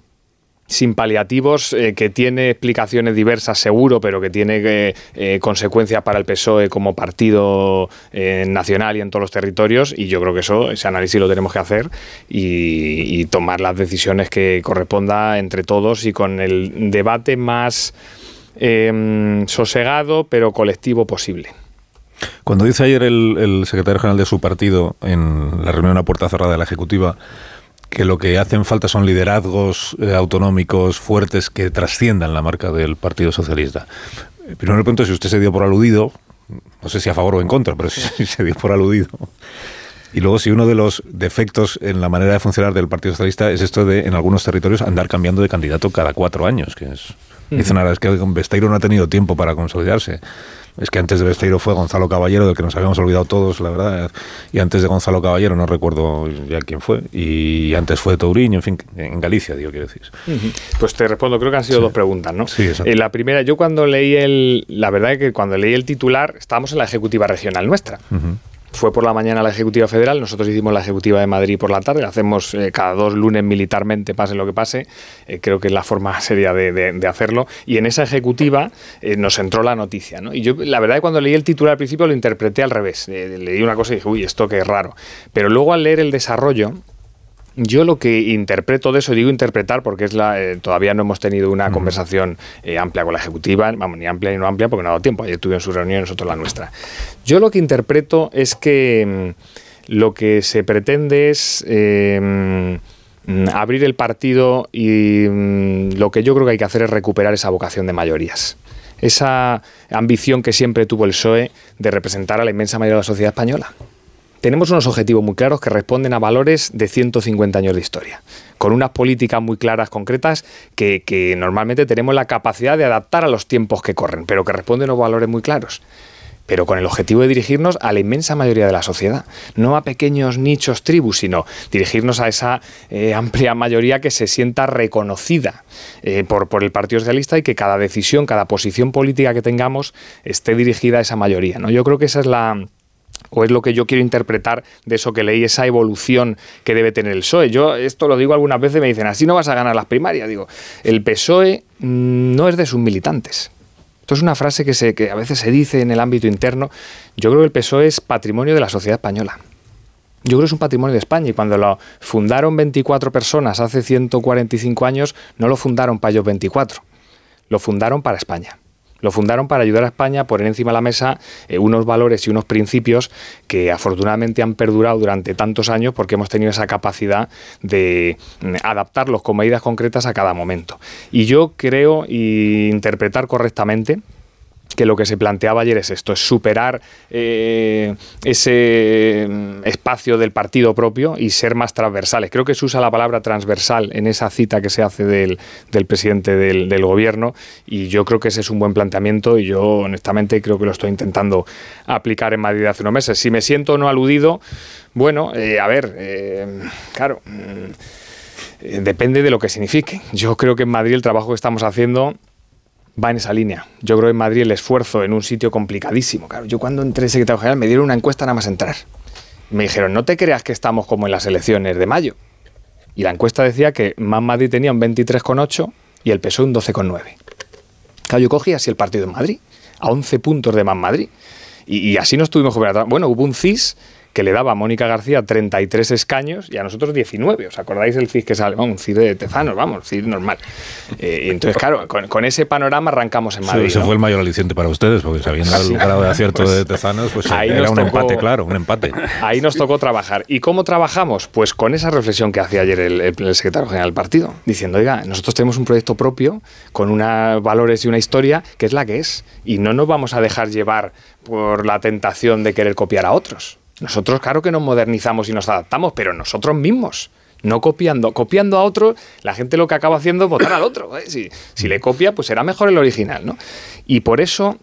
sin paliativos, eh, que tiene explicaciones diversas seguro, pero que tiene eh, eh, consecuencias para el PSOE como partido nacional y en todos los territorios. Y yo creo que eso, ese análisis lo tenemos que hacer y, tomar las decisiones que corresponda entre todos y con el debate más em, sosegado, pero colectivo posible. Cuando dice ayer el secretario general de su partido en la reunión a puerta cerrada de la Ejecutiva, que lo que hacen falta son liderazgos eh, autonómicos fuertes que trasciendan la marca del Partido Socialista. Primero le pregunto si usted se dio por aludido, no sé si a favor o en contra, pero si se dio por aludido. Y luego si uno de los defectos en la manera de funcionar del Partido Socialista es esto de en algunos territorios andar cambiando de candidato cada cuatro años, que es... Dicen ahora, es que Besteiro no ha tenido tiempo para consolidarse. Es que antes de Besteiro fue Gonzalo Caballero, del que nos habíamos olvidado todos, la verdad. Y antes de Gonzalo Caballero, no recuerdo ya quién fue. Y antes fue Touriño, en fin, en Galicia, digo, quiero decir. Pues te respondo, creo que han sido dos preguntas, ¿no? Sí, eh, la primera, yo cuando leí el. La verdad es que cuando leí el titular, estábamos en la ejecutiva regional nuestra fue por la mañana la Ejecutiva Federal, nosotros hicimos la Ejecutiva de Madrid por la tarde, la hacemos eh, cada dos lunes militarmente, pase lo que pase, eh, creo que es la forma seria de, hacerlo, y en esa Ejecutiva eh, nos entró la noticia, ¿no? Y yo, la verdad, cuando leí el titular al principio lo interpreté al revés, leí una cosa y dije, uy, esto qué raro, pero luego al leer el desarrollo, yo lo que interpreto de eso, digo interpretar porque es la, eh, todavía no hemos tenido una conversación eh, amplia con la ejecutiva, vamos, ni amplia ni no amplia porque no ha dado tiempo, ayer tuvieron su reunión, nosotros la nuestra. Yo lo que interpreto es que mm, lo que se pretende es eh, mm, abrir el partido y mm, lo que yo creo que hay que hacer es recuperar esa vocación de mayorías. Esa ambición que siempre tuvo el PSOE de representar a la inmensa mayoría de la sociedad española tenemos unos objetivos muy claros que responden a valores de 150 años de historia, con unas políticas muy claras, concretas, que, normalmente tenemos la capacidad de adaptar a los tiempos que corren, pero que responden a valores muy claros pero con el objetivo de dirigirnos a la inmensa mayoría de la sociedad, no a pequeños nichos tribus, sino dirigirnos a esa eh, amplia mayoría que se sienta reconocida eh, por, por, el Partido Socialista y que cada decisión, cada posición política que tengamos esté dirigida a esa mayoría. ¿no? Yo creo que esa es la, o es lo que yo quiero interpretar de eso que leí, esa evolución que debe tener el PSOE. Yo esto lo digo algunas veces, me dicen, así no vas a ganar las primarias. Digo, el PSOE mm, no es de sus militantes. Esto es una frase que, que a veces se dice en el ámbito interno. Yo creo que el PSOE es patrimonio de la sociedad española. Yo creo que es un patrimonio de España y cuando lo fundaron 24 personas hace 145 años, no lo fundaron para ellos 24, lo fundaron para España. Lo fundaron para ayudar a España a poner encima de la mesa eh, unos valores y unos principios que afortunadamente han perdurado durante tantos años porque hemos tenido esa capacidad de mm, adaptarlos con medidas concretas a cada momento. Y yo creo interpretar correctamente que lo que se planteaba ayer es esto, es superar eh, ese mm, espacio del partido propio y ser más transversales. Creo que se usa la palabra transversal en esa cita que se hace del, presidente del, gobierno y yo creo que ese es un buen planteamiento y yo honestamente creo que lo estoy intentando aplicar en Madrid hace unos meses. Si me siento no aludido, bueno, eh, a ver, eh, claro mm, depende de lo que signifique. Yo creo que en Madrid el trabajo que estamos haciendo va en esa línea. Yo creo en Madrid el esfuerzo en un sitio complicadísimo. Claro, yo cuando entré secretario general me dieron una encuesta nada más entrar. Me dijeron, no te creas que estamos como en las elecciones de mayo. Y la encuesta decía que Más Madrid tenía un 23,8 y el PSOE un 12,9. Claro, yo cogí así el partido en Madrid, a 11 puntos de Más Madrid. Y, así nos tuvimos que. Bueno, hubo un CIS que le daba a Mónica García 33 escaños y a nosotros 19. ¿Os acordáis el CIS que sale? un CID de Tezanos, vamos, CID normal. Eh, y entonces, claro, con, ese panorama arrancamos en Madrid. Ese fue el mayor aliciente para ustedes, porque sabiendo el grado de acierto pues de Tezanos, pues era un empate, claro, un empate. Ahí nos tocó trabajar. ¿Y cómo trabajamos? Pues con esa reflexión que hacía ayer el, el secretario general del partido, diciendo, oiga, nosotros tenemos un proyecto propio con unos valores y una historia que es la que es. Y no nos vamos a dejar llevar por la tentación de querer copiar a otros. Nosotros, claro que nos modernizamos y nos adaptamos, pero nosotros mismos no copiando. Copiando a otro, la gente lo que acaba haciendo es votar al otro. ¿eh? Si, le copia, pues será mejor el original. ¿no? Y por eso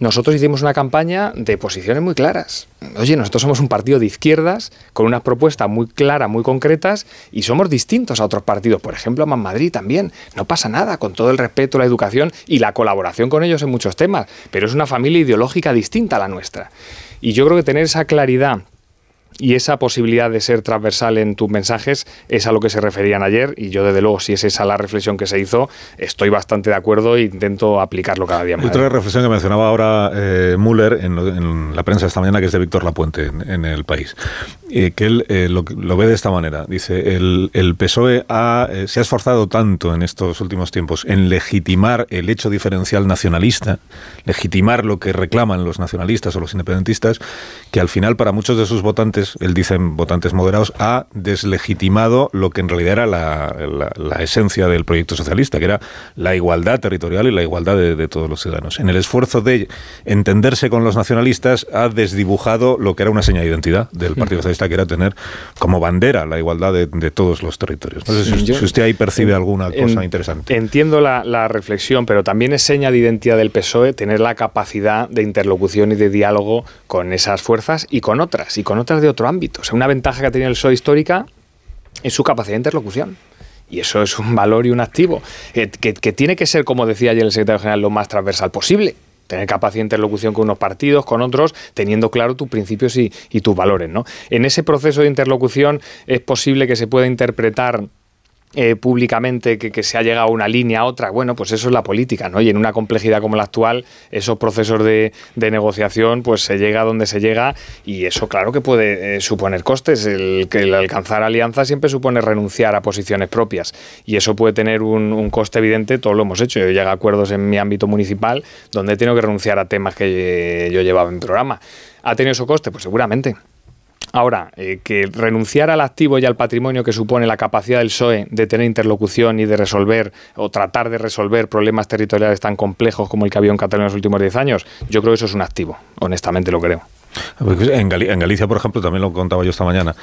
nosotros hicimos una campaña de posiciones muy claras. Oye, nosotros somos un partido de izquierdas con unas propuestas muy claras, muy concretas y somos distintos a otros partidos. Por ejemplo, a Man Madrid también. No pasa nada, con todo el respeto, la educación y la colaboración con ellos en muchos temas. Pero es una familia ideológica distinta a la nuestra. Y yo creo que tener esa claridad y esa posibilidad de ser transversal en tus mensajes es a lo que se referían ayer y yo desde luego si es esa la reflexión que se hizo estoy bastante de acuerdo e intento aplicarlo cada día más. Otra reflexión que mencionaba ahora eh, Müller en, la prensa esta mañana que es de Víctor Lapuente en, El País y que él eh, lo, ve de esta manera dice el, el PSOE eh, se ha esforzado tanto en estos últimos tiempos en legitimar el hecho diferencial nacionalista legitimar lo que reclaman los nacionalistas o los independentistas que al final para muchos de sus votantes él dice votantes moderados, ha deslegitimado lo que en realidad era la, esencia del proyecto socialista, que era la igualdad territorial y la igualdad de, todos los ciudadanos. En el esfuerzo de entenderse con los nacionalistas, ha desdibujado lo que era una seña de identidad del Partido Socialista, que era tener como bandera la igualdad de, todos los territorios. No sé si, usted ahí percibe alguna cosa interesante. Entiendo la, la reflexión, pero también es seña de identidad del PSOE tener la capacidad de interlocución y de diálogo con esas fuerzas y con otras, y con otras de otro ámbito. O sea, una ventaja que ha tenido el PSOE histórica es su capacidad de interlocución. Y eso es un valor y un activo que, tiene que ser, como decía ayer el secretario general, lo más transversal posible tener capacidad de interlocución con unos partidos, con otros, teniendo claro tus principios y, y, tus valores. ¿no? En ese proceso de interlocución es posible que se pueda interpretar eh, públicamente que, se ha llegado a una línea a otra, bueno, pues eso es la política, ¿no? Y en una complejidad como la actual, esos procesos de, negociación, pues se llega donde se llega y eso claro que puede eh, suponer costes. El, el alcanzar alianza siempre supone renunciar a posiciones propias y eso puede tener un, coste evidente, todo lo hemos hecho. Yo llego a acuerdos en mi ámbito municipal donde he tenido que renunciar a temas que yo llevaba en programa. ¿Ha tenido eso coste? Pues seguramente. Ahora, eh, que renunciar al activo y al patrimonio que supone la capacidad del PSOE de tener interlocución y de resolver o tratar de resolver problemas territoriales tan complejos como el que había en Cataluña en los últimos 10 años, yo creo que eso es un activo, honestamente lo creo. En, Galicia, por ejemplo, también lo contaba yo esta mañana,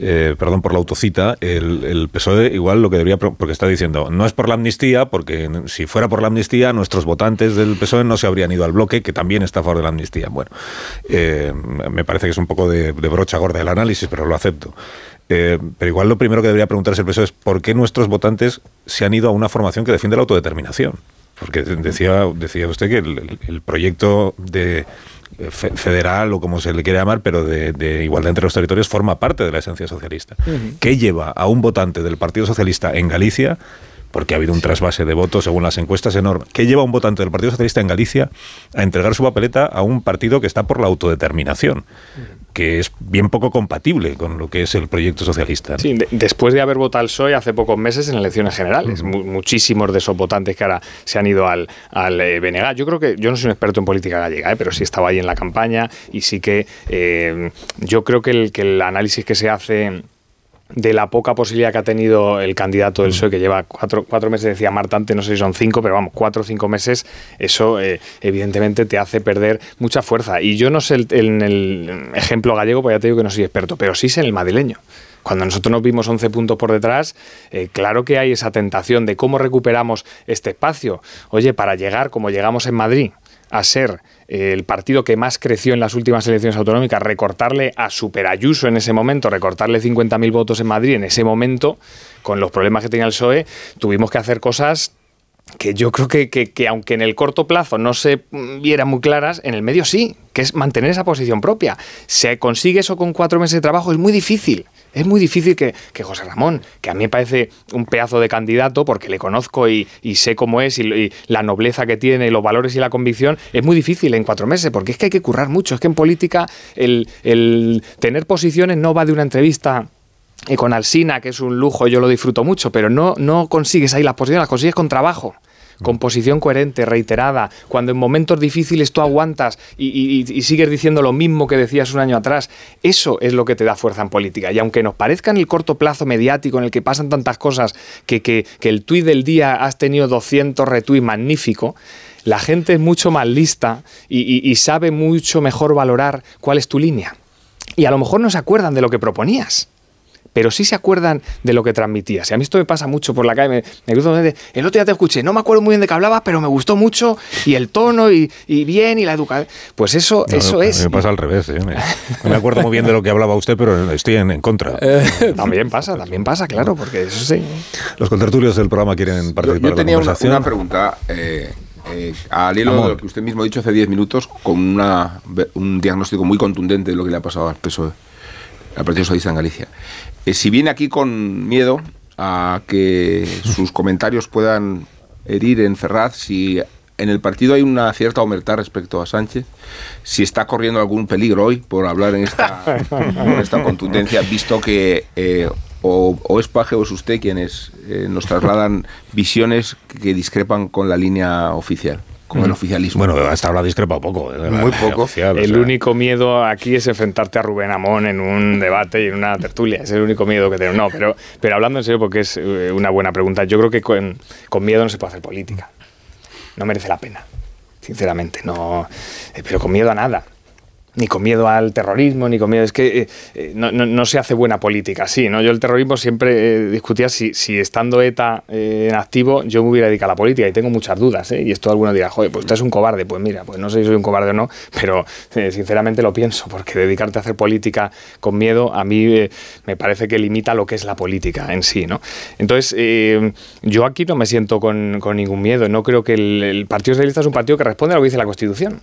eh, perdón por la autocita, el, PSOE igual lo que debería, porque está diciendo, no es por la amnistía, porque si fuera por la amnistía, nuestros votantes del PSOE no se habrían ido al bloque, que también está a favor de la amnistía. Bueno, eh, me parece que es un poco de, brocha gorda el análisis, pero lo acepto. Eh, pero igual lo primero que debería preguntarse el PSOE es por qué nuestros votantes se han ido a una formación que defiende la autodeterminación. Porque decía, decía usted que el proyecto de federal o como se le quiere llamar, pero de, igualdad entre los territorios, forma parte de la esencia socialista. ¿Qué lleva a un votante del Partido Socialista en Galicia porque ha habido un trasvase de votos según las encuestas enorme. ¿Qué lleva a un votante del Partido Socialista en Galicia a entregar su papeleta a un partido que está por la autodeterminación? que es bien poco compatible con lo que es el proyecto socialista. Sí, después de haber votado el PSOE hace pocos meses en elecciones generales, muchísimos de esos votantes que ahora se han ido al, al eh, BNG. Yo creo que, yo no soy un experto en política gallega, eh, pero sí estaba ahí en la campaña y sí que eh, yo creo que el, que el análisis que se hace de la poca posibilidad que ha tenido el candidato del mm. PSOE, que lleva cuatro, cuatro meses, decía Marta antes, no sé si son cinco, pero vamos, cuatro o cinco meses, eso eh, evidentemente te hace perder mucha fuerza. Y yo no sé en el ejemplo gallego, pues ya te digo que no soy experto, pero sí sé en el madrileño. Cuando nosotros nos vimos 11 puntos por detrás, eh, claro que hay esa tentación de cómo recuperamos este espacio. Oye, para llegar como llegamos en Madrid, a ser eh, el partido que más creció en las últimas elecciones autonómicas, recortarle a Superayuso en ese momento, recortarle 50.000 votos en Madrid en ese momento, con los problemas que tenía el PSOE, tuvimos que hacer cosas que yo creo que, que, aunque en el corto plazo no se vieran muy claras, en el medio sí, que es mantener esa posición propia. Se consigue eso con cuatro meses de trabajo, es muy difícil Es muy difícil que, José Ramón, que a mí me parece un pedazo de candidato porque le conozco y, sé cómo es y, la nobleza que tiene, los valores y la convicción, es muy difícil en cuatro meses porque es que hay que currar mucho. Es que en política el, el tener posiciones no va de una entrevista y con Alsina, que es un lujo, yo lo disfruto mucho, pero no, no consigues ahí las posiciones, las consigues con trabajo con posición coherente, reiterada, cuando en momentos difíciles tú aguantas y, sigues diciendo lo mismo que decías un año atrás, eso es lo que te da fuerza en política. Y aunque nos parezca en el corto plazo mediático en el que pasan tantas cosas, que, el tuit del día has tenido 200 retuits magnífico, la gente es mucho más lista y sabe mucho mejor valorar cuál es tu línea. Y a lo mejor no se acuerdan de lo que proponías pero sí se acuerdan de lo que transmitías. Y a mí esto me pasa mucho por la calle. Me, me el otro día te escuché, no me acuerdo muy bien de qué hablabas, pero me gustó mucho y el tono y, bien y la educación. Pues eso, eso es. me pasa al revés. ¿eh? Me, me, acuerdo muy bien de lo que hablaba usted, pero estoy en, contra. Eh, también pasa, también pasa, claro, porque eso sí. Los contertulios del programa quieren participar. Yo, yo tenía una, una, pregunta. Eh, eh, al hilo de lo que usted mismo ha dicho hace 10 minutos, con una, un diagnóstico muy contundente de lo que le ha pasado al PSOE, al Partido Socialista en Galicia. Eh, si viene aquí con miedo a que sus comentarios puedan herir en Ferraz, si en el partido hay una cierta omertad respecto a Sánchez, si está corriendo algún peligro hoy por hablar en esta, contundencia, visto que eh, o, es Paje o es usted quienes eh, nos trasladan visiones que discrepan con la línea oficial con el oficialismo. Bueno, hasta ahora discrepa poco. Muy poco. el único miedo aquí es enfrentarte a Rubén Amón en un debate y en una tertulia. Es el único miedo que tengo. No, pero, pero hablando en serio, porque es eh, una buena pregunta, yo creo que con, con miedo no se puede hacer política. No merece la pena, sinceramente. No, eh, pero con miedo a nada ni con miedo al terrorismo, ni con miedo. Es que eh, eh, no, se hace buena política así, ¿no? Yo el terrorismo siempre eh, discutía si, si, estando ETA en activo yo me hubiera dedicado a la política y tengo muchas dudas, Y esto alguno dirá, joder, pues usted es un cobarde. Pues mira, pues no sé si soy un cobarde o no, pero sinceramente lo pienso, porque dedicarte a hacer política con miedo a mí me parece que limita lo que es la política en sí, ¿no? Entonces, yo aquí no me siento con, ningún miedo. No creo que el, el Partido Socialista es un partido que responde a lo que dice la Constitución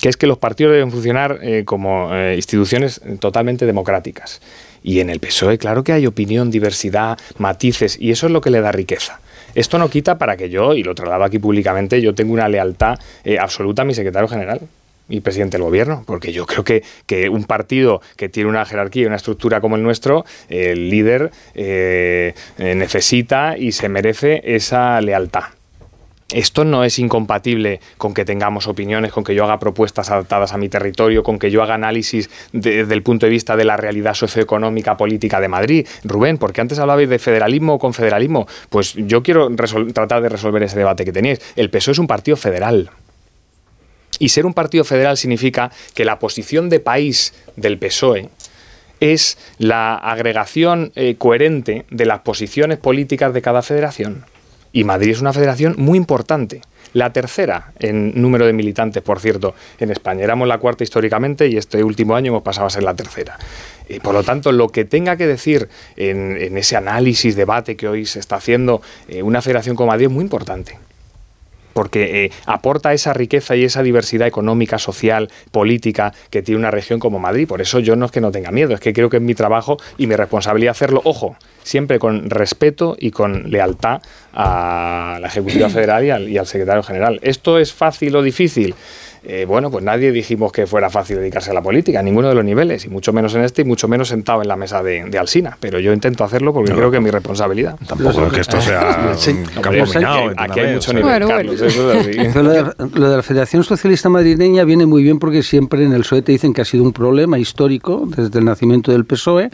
que es que los partidos deben funcionar eh, como eh, instituciones totalmente democráticas. Y en el PSOE, claro que hay opinión, diversidad, matices, y eso es lo que le da riqueza. Esto no quita para que yo, y lo traslado aquí públicamente, yo tengo una lealtad eh, absoluta a mi secretario general y presidente del gobierno, porque yo creo que, que, un partido que tiene una jerarquía y una estructura como el nuestro, el líder necesita y se merece esa lealtad. Esto no es incompatible con que tengamos opiniones, con que yo haga propuestas adaptadas a mi territorio, con que yo haga análisis desde el punto de vista de la realidad socioeconómica política de Madrid. Rubén, porque antes hablabais de federalismo o confederalismo, pues yo quiero tratar de resolver ese debate que teníais. El PSOE es un partido federal. Y ser un partido federal significa que la posición de país del PSOE es la agregación eh, coherente de las posiciones políticas de cada federación. Y Madrid es una federación muy importante. La tercera en número de militantes, por cierto, en España. Éramos la cuarta históricamente y este último año hemos pasado a ser la tercera. Y por lo tanto, lo que tenga que decir en, ese análisis, debate que hoy se está haciendo eh, una federación como Madrid es muy importante porque eh, aporta esa riqueza y esa diversidad económica, social, política que tiene una región como Madrid. Por eso yo no es que no tenga miedo, es que creo que es mi trabajo y mi responsabilidad hacerlo, ojo, siempre con respeto y con lealtad a la Ejecutiva Federal y al, y al Secretario General. ¿Esto es fácil o difícil? Eh, bueno, pues nadie dijimos que fuera fácil dedicarse a la política, ninguno de los niveles, y mucho menos en este, y mucho menos sentado en la mesa de, Alsina. Pero yo intento hacerlo porque creo que es mi responsabilidad. Tampoco es que esto sea Aquí hay mucho nivel, Carlos, Lo, de, la Federación Socialista Madrileña viene muy bien porque siempre en el PSOE te dicen que ha sido un problema histórico desde el nacimiento del PSOE.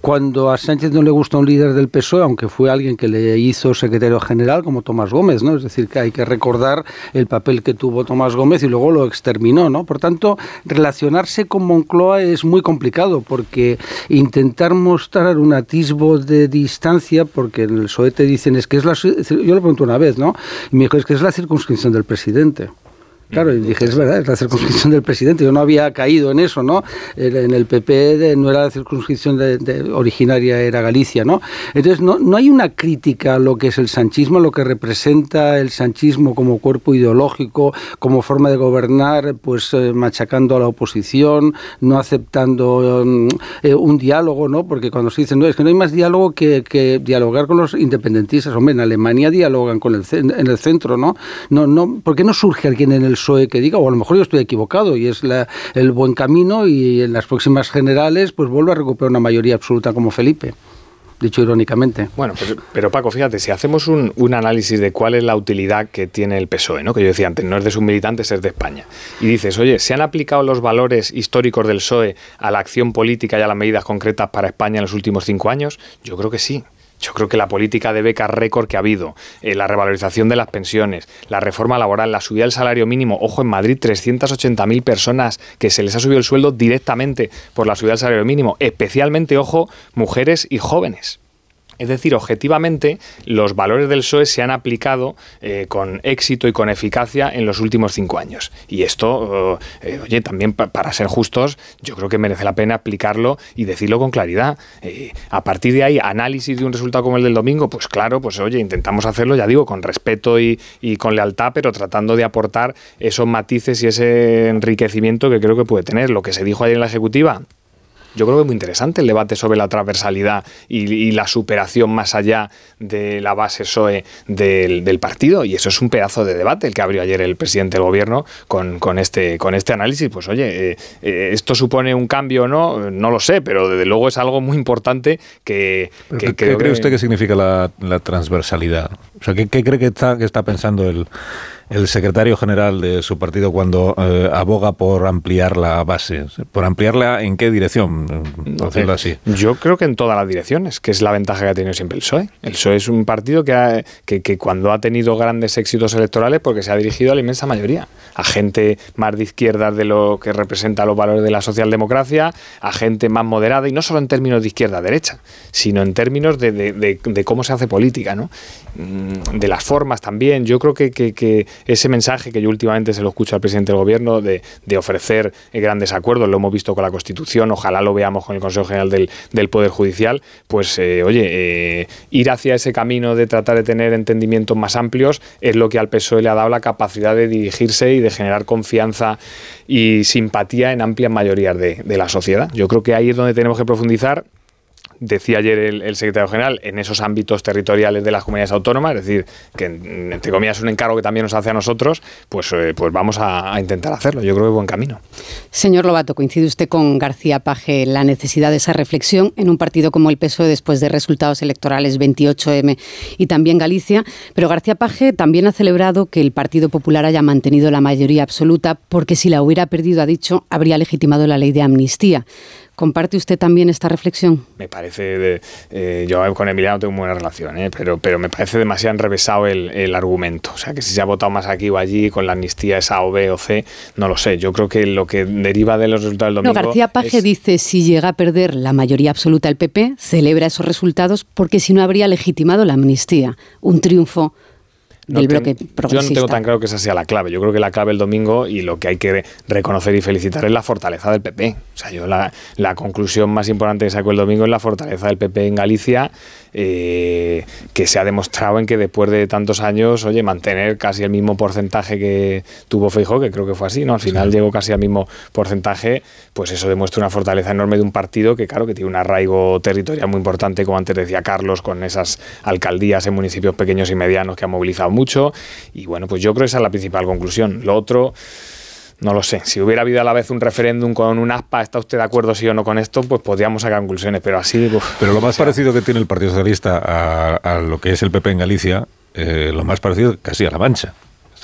Cuando a Sánchez no le gusta un líder del PSOE, aunque fue alguien que le hizo secretario general, como Tomás Gómez, ¿no? Es decir, que hay que recordar el papel que tuvo Tomás Gómez y luego lo exterminó, ¿no? Por tanto, relacionarse con Moncloa es muy complicado porque intentar mostrar un atisbo de distancia, porque en el PSOE te dicen es que es la... Yo lo pregunto una vez, ¿no? Y me dijo, es que es la circunscripción del presidente. Claro, y dije, es verdad, es la circunscripción del presidente. Yo no había caído en eso, ¿no? En el PP no era la circunscripción de, originaria, era Galicia, ¿no? Entonces, no, no hay una crítica a lo que es el sanchismo, lo que representa el sanchismo como cuerpo ideológico, como forma de gobernar, pues eh, machacando a la oposición, no aceptando mm, eh, un diálogo, ¿no? Porque cuando se dice, no, es que no hay más diálogo que, que dialogar con los independentistas. Hombre, en Alemania dialogan con el, en el centro, ¿no? no, no ¿Por qué no surge alguien en el PSOE que diga, o a lo mejor yo estoy equivocado y es el buen camino y en las próximas generales pues vuelvo a recuperar una mayoría absoluta como Felipe? dicho irónicamente. Bueno, pues, pero Paco, fíjate, si hacemos un, un, análisis de cuál es la utilidad que tiene el PSOE, ¿no? que yo decía antes, no es de sus militantes, es de España, y dices, oye, ¿se han aplicado los valores históricos del PSOE a la acción política y a las medidas concretas para España en los últimos cinco años? Yo creo que sí. Yo creo que la política de becas récord que ha habido, eh, la revalorización de las pensiones, la reforma laboral, la subida del salario mínimo, ojo, en Madrid 380.000 personas que se les ha subido el sueldo directamente por la subida del salario mínimo, especialmente, ojo, mujeres y jóvenes. Es decir, objetivamente, los valores del PSOE se han aplicado eh, con éxito y con eficacia en los últimos cinco años. Y esto, eh, oye, también para ser justos, yo creo que merece la pena aplicarlo y decirlo con claridad. Eh, a partir de ahí, análisis de un resultado como el del domingo, pues claro, pues oye, intentamos hacerlo, ya digo, con respeto y, y con lealtad, pero tratando de aportar esos matices y ese enriquecimiento que creo que puede tener. Lo que se dijo ayer en la Ejecutiva, yo creo que es muy interesante el debate sobre la transversalidad y, la superación más allá de la base SOE del, partido. Y eso es un pedazo de debate el que abrió ayer el presidente del gobierno con, con este, con este análisis. Pues oye, eh, eh, ¿esto supone un cambio o no? No lo sé, pero desde luego es algo muy importante que... ¿Qué cree usted que significa la, transversalidad? O sea, ¿qué, cree que está, que está pensando el el secretario general de su partido cuando eh, aboga por ampliar la base? ¿Por ampliarla en qué dirección? Así. Yo creo que en todas las direcciones, que es la ventaja que ha tenido siempre el PSOE. El PSOE es un partido que, que, cuando ha tenido grandes éxitos electorales, porque se ha dirigido a la inmensa mayoría, a gente más de izquierda de lo que representa los valores de la socialdemocracia, a gente más moderada, y no solo en términos de izquierda-derecha, sino en términos de, de, cómo se hace política, ¿no? Mm, de las formas también. Yo creo que, que ese mensaje que yo últimamente se lo escucho al presidente del gobierno de, ofrecer eh, grandes acuerdos, lo hemos visto con la Constitución, ojalá lo veamos con el Consejo General del, Poder Judicial, pues eh, oye, eh, ir hacia ese camino de tratar de tener entendimientos más amplios es lo que al PSOE le ha dado la capacidad de dirigirse y de generar confianza y simpatía en amplias mayorías de, de la sociedad. Yo creo que ahí es donde tenemos que profundizar decía ayer el, secretario general, en esos ámbitos territoriales de las comunidades autónomas, es decir, que entre comillas es un encargo que también nos hace a nosotros, pues, eh, pues vamos a, intentar hacerlo. Yo creo que buen camino. Señor Lobato, coincide usted con García Paje la necesidad de esa reflexión en un partido como el PSOE después de resultados electorales 28M y también Galicia, pero García Paje también ha celebrado que el Partido Popular haya mantenido la mayoría absoluta porque si la hubiera perdido, ha dicho, habría legitimado la ley de amnistía. ¿Comparte usted también esta reflexión? Me parece, eh, yo con Emiliano tengo buena relación, eh, pero, pero me parece demasiado enrevesado el, el, argumento. O sea, que si se ha votado más aquí o allí con la amnistía esa O, B o C, no lo sé. Yo creo que lo que deriva de los resultados del domingo... No, García Paje dice, si llega a perder la mayoría absoluta el PP, celebra esos resultados porque si no habría legitimado la amnistía. Un triunfo yo no tengo tan claro que esa sea la clave. Yo creo que la clave el domingo y lo que hay que reconocer y felicitar es la fortaleza del PP. O sea, yo la, la conclusión más importante que saco el domingo es la fortaleza del PP en Galicia eh, que se ha demostrado en que después de tantos años, oye, mantener casi el mismo porcentaje que tuvo Feijóo, que creo que fue así, ¿no? Al final llegó casi al mismo porcentaje, pues eso demuestra una fortaleza enorme de un partido que, claro, que tiene un arraigo territorial muy importante, como antes decía Carlos, con esas alcaldías en municipios pequeños y medianos que ha movilizado mucho. Y bueno, pues yo creo que esa es la principal conclusión. Lo otro no lo sé. Si hubiera habido a la vez un referéndum con un ASPA, ¿está usted de acuerdo sí o no con esto? Pues podríamos sacar conclusiones, pero así... pero lo más parecido que tiene el Partido Socialista a, lo que es el PP en Galicia, eh, lo más parecido casi a La Mancha.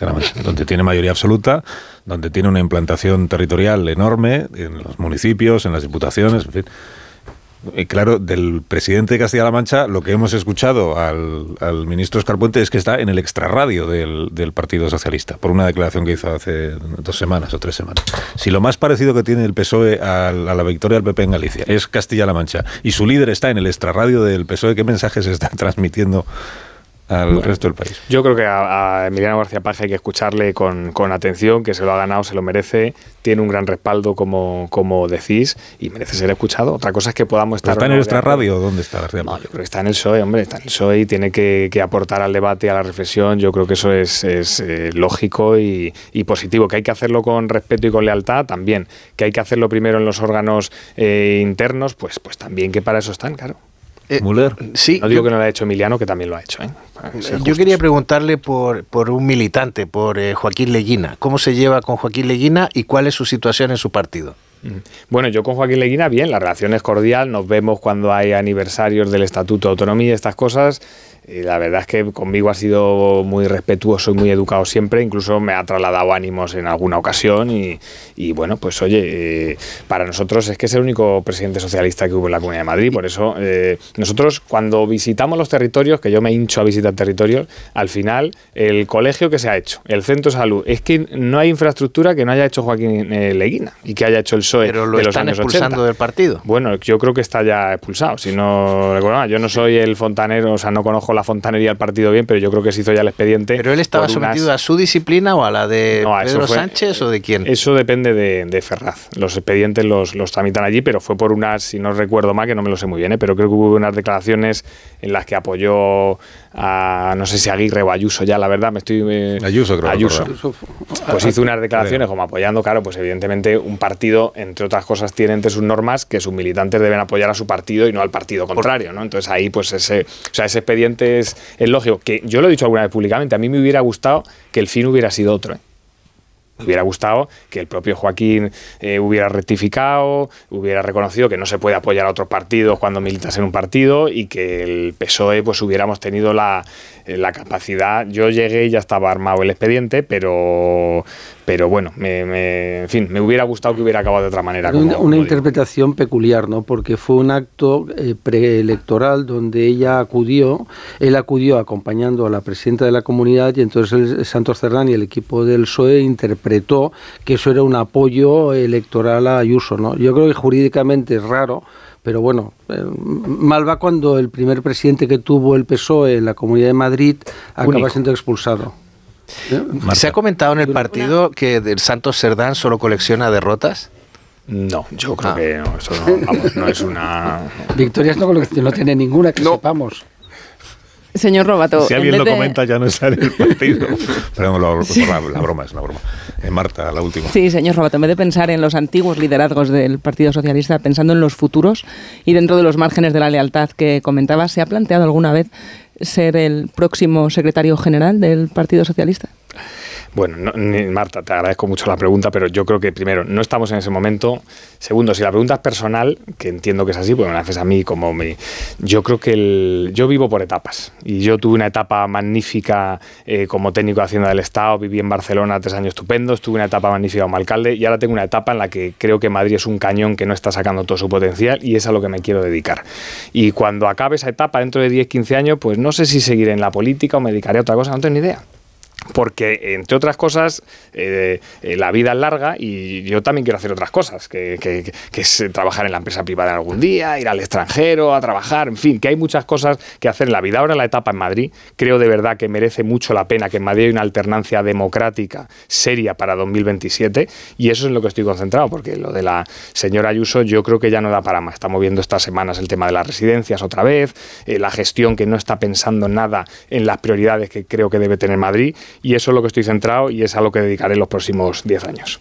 La Mancha, donde tiene mayoría absoluta, donde tiene una implantación territorial enorme en los municipios, en las diputaciones, en fin claro, del presidente de Castilla-La Mancha, lo que hemos escuchado al, ministro Escarpuente es que está en el extrarradio del, del Partido Socialista, por una declaración que hizo hace dos semanas o tres semanas. Si lo más parecido que tiene el PSOE a, la victoria del PP en Galicia es Castilla-La Mancha y su líder está en el extrarradio del PSOE, ¿qué mensajes está transmitiendo al resto del país. Yo creo que a, Emiliano García Paje hay que escucharle con, con, atención, que se lo ha ganado, se lo merece, tiene un gran respaldo, como, como decís, y merece ser escuchado. Otra cosa es que podamos estar... ¿Está en nuestra radio dónde está García No, yo creo que está en el PSOE, hombre, está en el PSOE y tiene que, que aportar al debate, a la reflexión. Yo creo que eso es, es eh, lógico y, y, positivo. Que hay que hacerlo con respeto y con lealtad, también. Que hay que hacerlo primero en los órganos eh, internos, pues, pues también que para eso están, claro. Eh, Müller. Sí, no digo que no lo haya hecho Emiliano, que también lo ha hecho. ¿eh? Yo quería preguntarle por, por un militante, por eh, Joaquín Leguina. ¿Cómo se lleva con Joaquín Leguina y cuál es su situación en su partido? Mm. Bueno, yo con Joaquín Leguina, bien, la relación es cordial, nos vemos cuando hay aniversarios del Estatuto de Autonomía, y estas cosas. Y la verdad es que conmigo ha sido muy respetuoso y muy educado siempre, incluso me ha trasladado ánimos en alguna ocasión y, bueno, pues oye, eh, para nosotros es que es el único presidente socialista que hubo en la Comunidad de Madrid, por eso eh, nosotros cuando visitamos los territorios, que yo me hincho a visitar territorios, al final el colegio que se ha hecho, el centro de salud, es que no hay infraestructura que no haya hecho Joaquín eh, Leguina y que haya hecho el PSOE Pero lo de los están años expulsando 80. del partido. Bueno, yo creo que está ya expulsado, si no recuerdo, yo no soy el fontanero, o sea, no conozco la fontanería del partido bien, pero yo creo que se hizo ya el expediente. ¿Pero él estaba unas- sometido a su disciplina o a la de No, Pedro fue- Sánchez o de quién? Eso depende de, de Ferraz. Los expedientes los, los tramitan allí, pero fue por unas, si no recuerdo mal, que no me lo sé muy bien, ¿eh? pero creo que hubo unas declaraciones en las que apoyó a, no sé si Aguirre o Ayuso ya, la verdad, me estoy... eh, Ayuso, creo Ayuso. Pues hizo unas declaraciones como apoyando, claro, pues evidentemente un partido, entre otras cosas, tiene entre sus normas que sus militantes deben apoyar a su partido y no al partido contrario, ¿no? Entonces ahí, pues ese, o sea, ese expediente es, es lógico. Que yo lo he dicho alguna vez públicamente, a mí me hubiera gustado que el fin hubiera sido otro, ¿eh? Hubiera gustado que el propio Joaquín eh, hubiera rectificado, hubiera reconocido que no se puede apoyar a otros partidos cuando militas en un partido y que el PSOE pues hubiéramos tenido la, la capacidad. Yo llegué y ya estaba armado el expediente, pero, pero bueno, me, me- en fin, me hubiera gustado que hubiera acabado de otra manera. Como- una, una interpretación peculiar, ¿no? Porque fue un acto eh, preelectoral donde ella acudió, él acudió acompañando a la presidenta de la comunidad y entonces el Santos Cerdán y el equipo del PSOE interpretó que eso era un apoyo electoral a Ayuso, ¿no? Yo creo que jurídicamente es raro, pero bueno, eh, mal va cuando el primer presidente que tuvo el PSOE en la Comunidad de Madrid acaba Único. siendo expulsado. ¿Se ha comentado en el partido que el Santos Cerdán solo colecciona derrotas? No, yo Ah. creo que no, eso no, vamos, no es una... Victorias no, no tiene ninguna que sepamos. Señor Robato, Si en alguien lo de- comenta ya no está en el partido. La- la broma es una broma. Eh, Marta, la última. Sí, señor Robato, en vez de pensar en los antiguos liderazgos del Partido Socialista, pensando en los futuros y dentro de los márgenes de la lealtad que comentaba, ¿se ha planteado alguna vez ser el próximo secretario general del Partido Socialista? Bueno, no- Marta, te agradezco mucho la pregunta, pero yo creo que primero, no estamos en ese momento. Segundo, si la pregunta es personal, que entiendo que es así, porque me la haces a mí como mi... Yo creo que el, yo vivo por etapas y yo tuve una etapa magnífica eh, como técnico de Hacienda del Estado, viví en Barcelona tres años estupendos, tuve una etapa magnífica como alcalde y ahora tengo una etapa en la que creo que Madrid es un cañón que no está sacando todo su potencial y es a lo que me quiero dedicar. Y cuando acabe esa etapa, dentro de 10, 15 años, pues no sé si seguiré en la política o me dedicaré a otra cosa, no tengo ni idea porque entre otras cosas eh, eh, la vida es larga y yo también quiero hacer otras cosas, que, que- es trabajar en la empresa privada algún día, ir al extranjero a trabajar, en fin, que hay muchas cosas que hacer en la vida. Ahora la etapa en Madrid, creo de verdad que merece mucho la pena que en Madrid haya una alternancia democrática seria para 2027 y eso es en lo que estoy concentrado, porque lo de la señora Ayuso yo creo que ya no da para más. Estamos viendo estas semanas el tema de las residencias otra vez, eh, la gestión que no está pensando nada en las prioridades que creo que debe tener Madrid y eso es lo que estoy centrado y es a lo que dedicaré los próximos 10 años.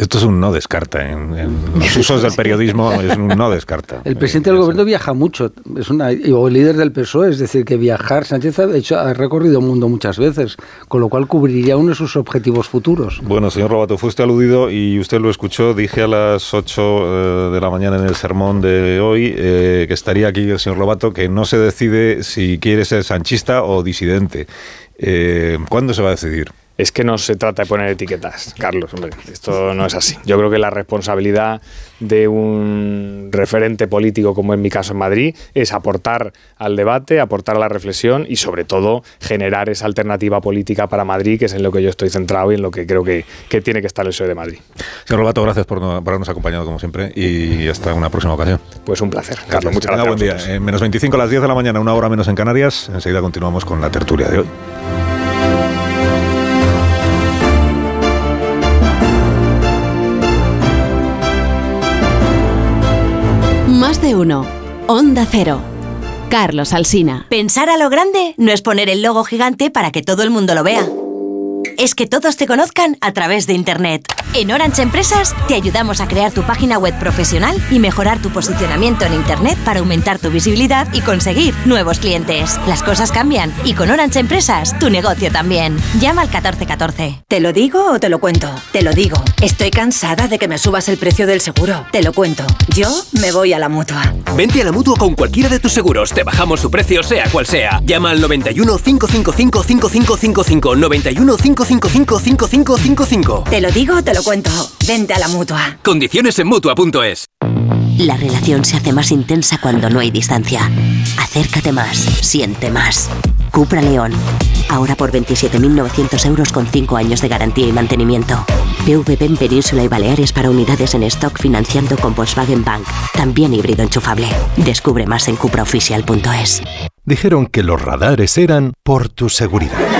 Esto es un no descarta. En, en los usos del periodismo es un no descarta. El presidente del gobierno viaja mucho, es una, o el líder del PSOE, es decir, que viajar, Sánchez ha, hecho, ha recorrido el mundo muchas veces, con lo cual cubriría uno de sus objetivos futuros. Bueno, señor Robato, fue usted aludido y usted lo escuchó. Dije a las 8 de la mañana en el sermón de hoy eh, que estaría aquí el señor Robato, que no se decide si quiere ser sanchista o disidente. Eh, ¿Cuándo se va a decidir? Es que no se trata de poner etiquetas, Carlos, hombre, esto no es así. Yo creo que la responsabilidad de un referente político, como en mi caso en Madrid, es aportar al debate, aportar a la reflexión y sobre todo generar esa alternativa política para Madrid, que es en lo que yo estoy centrado y en lo que creo que, tiene que estar el PSOE de Madrid. Señor Robato, gracias por, habernos acompañado como siempre y hasta una próxima ocasión. Pues un placer, Carlos, muchas gracias. Buen día. En menos 25 a las 10 de la mañana, una hora menos en Canarias. Enseguida continuamos con la tertulia de hoy. De uno. Onda Cero. Carlos Alsina. Pensar a lo grande no es poner el logo gigante para que todo el mundo lo vea es que todos te conozcan a través de Internet. En Orange Empresas te ayudamos a crear tu página web profesional y mejorar tu posicionamiento en Internet para aumentar tu visibilidad y conseguir nuevos clientes. Las cosas cambian y con Orange Empresas tu negocio también. Llama al 1414. ¿Te lo digo o te lo cuento? Te lo digo. Estoy cansada de que me subas el precio del seguro. Te lo cuento. Yo me voy a la mutua. Vente a la mutua con cualquiera de tus seguros. Te bajamos su precio, sea cual sea. Llama al 91 555 5555 91 555 555555. Te lo digo, te lo cuento. Vente a la mutua. Condiciones en mutua.es. La relación se hace más intensa cuando no hay distancia. Acércate más, siente más. Cupra León. Ahora por 27.900 euros con 5 años de garantía y mantenimiento. PVP en Península y Baleares para unidades en stock financiando con Volkswagen Bank. También híbrido enchufable. Descubre más en cupraoficial.es. Dijeron que los radares eran por tu seguridad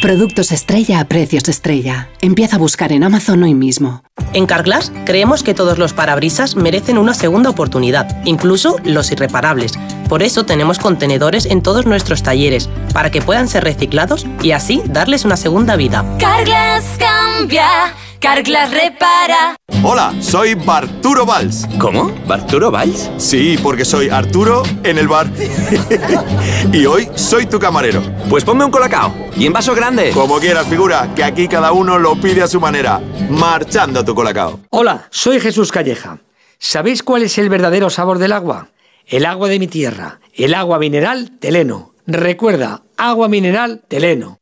Productos estrella a precios estrella. Empieza a buscar en Amazon hoy mismo. En Carglass creemos que todos los parabrisas merecen una segunda oportunidad, incluso los irreparables. Por eso tenemos contenedores en todos nuestros talleres, para que puedan ser reciclados y así darles una segunda vida. Carglass cambia Carglass repara. Hola, soy Barturo Valls. ¿Cómo? ¿Barturo Valls? Sí, porque soy Arturo en el bar. y hoy soy tu camarero. Pues ponme un colacao y en vaso grande. Como quieras, figura, que aquí cada uno lo pide a su manera. Marchando a tu colacao. Hola, soy Jesús Calleja. ¿Sabéis cuál es el verdadero sabor del agua? El agua de mi tierra, el agua mineral Teleno. Recuerda, agua mineral Teleno.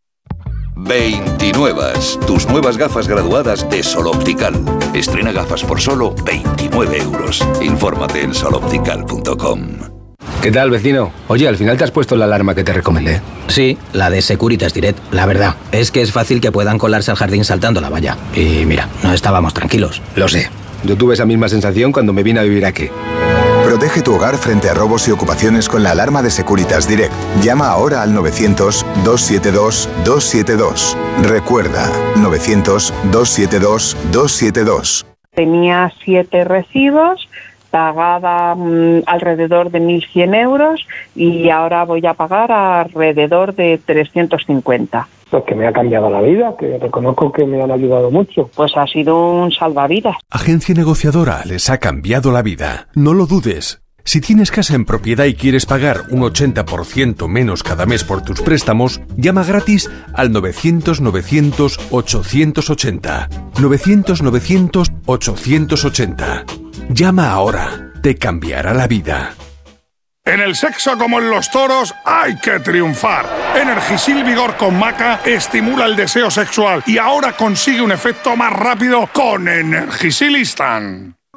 29. Tus nuevas gafas graduadas de Sol Optical. Estrena gafas por solo 29 euros. Infórmate en soloptical.com. ¿Qué tal, vecino? Oye, al final te has puesto la alarma que te recomendé. Sí, la de Securitas Direct. La verdad, es que es fácil que puedan colarse al jardín saltando la valla. Y mira, no estábamos tranquilos. Lo sé. Yo tuve esa misma sensación cuando me vine a vivir aquí. Protege tu hogar frente a robos y ocupaciones con la alarma de Securitas Direct. Llama ahora al 900-272-272. Recuerda, 900-272-272. Tenía siete recibos, pagaba mm, alrededor de 1.100 euros y ahora voy a pagar alrededor de 350 pues que me ha cambiado la vida, que reconozco que me han ayudado mucho. Pues ha sido un salvavidas. Agencia negociadora les ha cambiado la vida. No lo dudes. Si tienes casa en propiedad y quieres pagar un 80% menos cada mes por tus préstamos, llama gratis al 900-900-880. 900-900-880. Llama ahora. Te cambiará la vida. En el sexo como en los toros hay que triunfar. Energisil Vigor con Maca estimula el deseo sexual y ahora consigue un efecto más rápido con Energisilistan.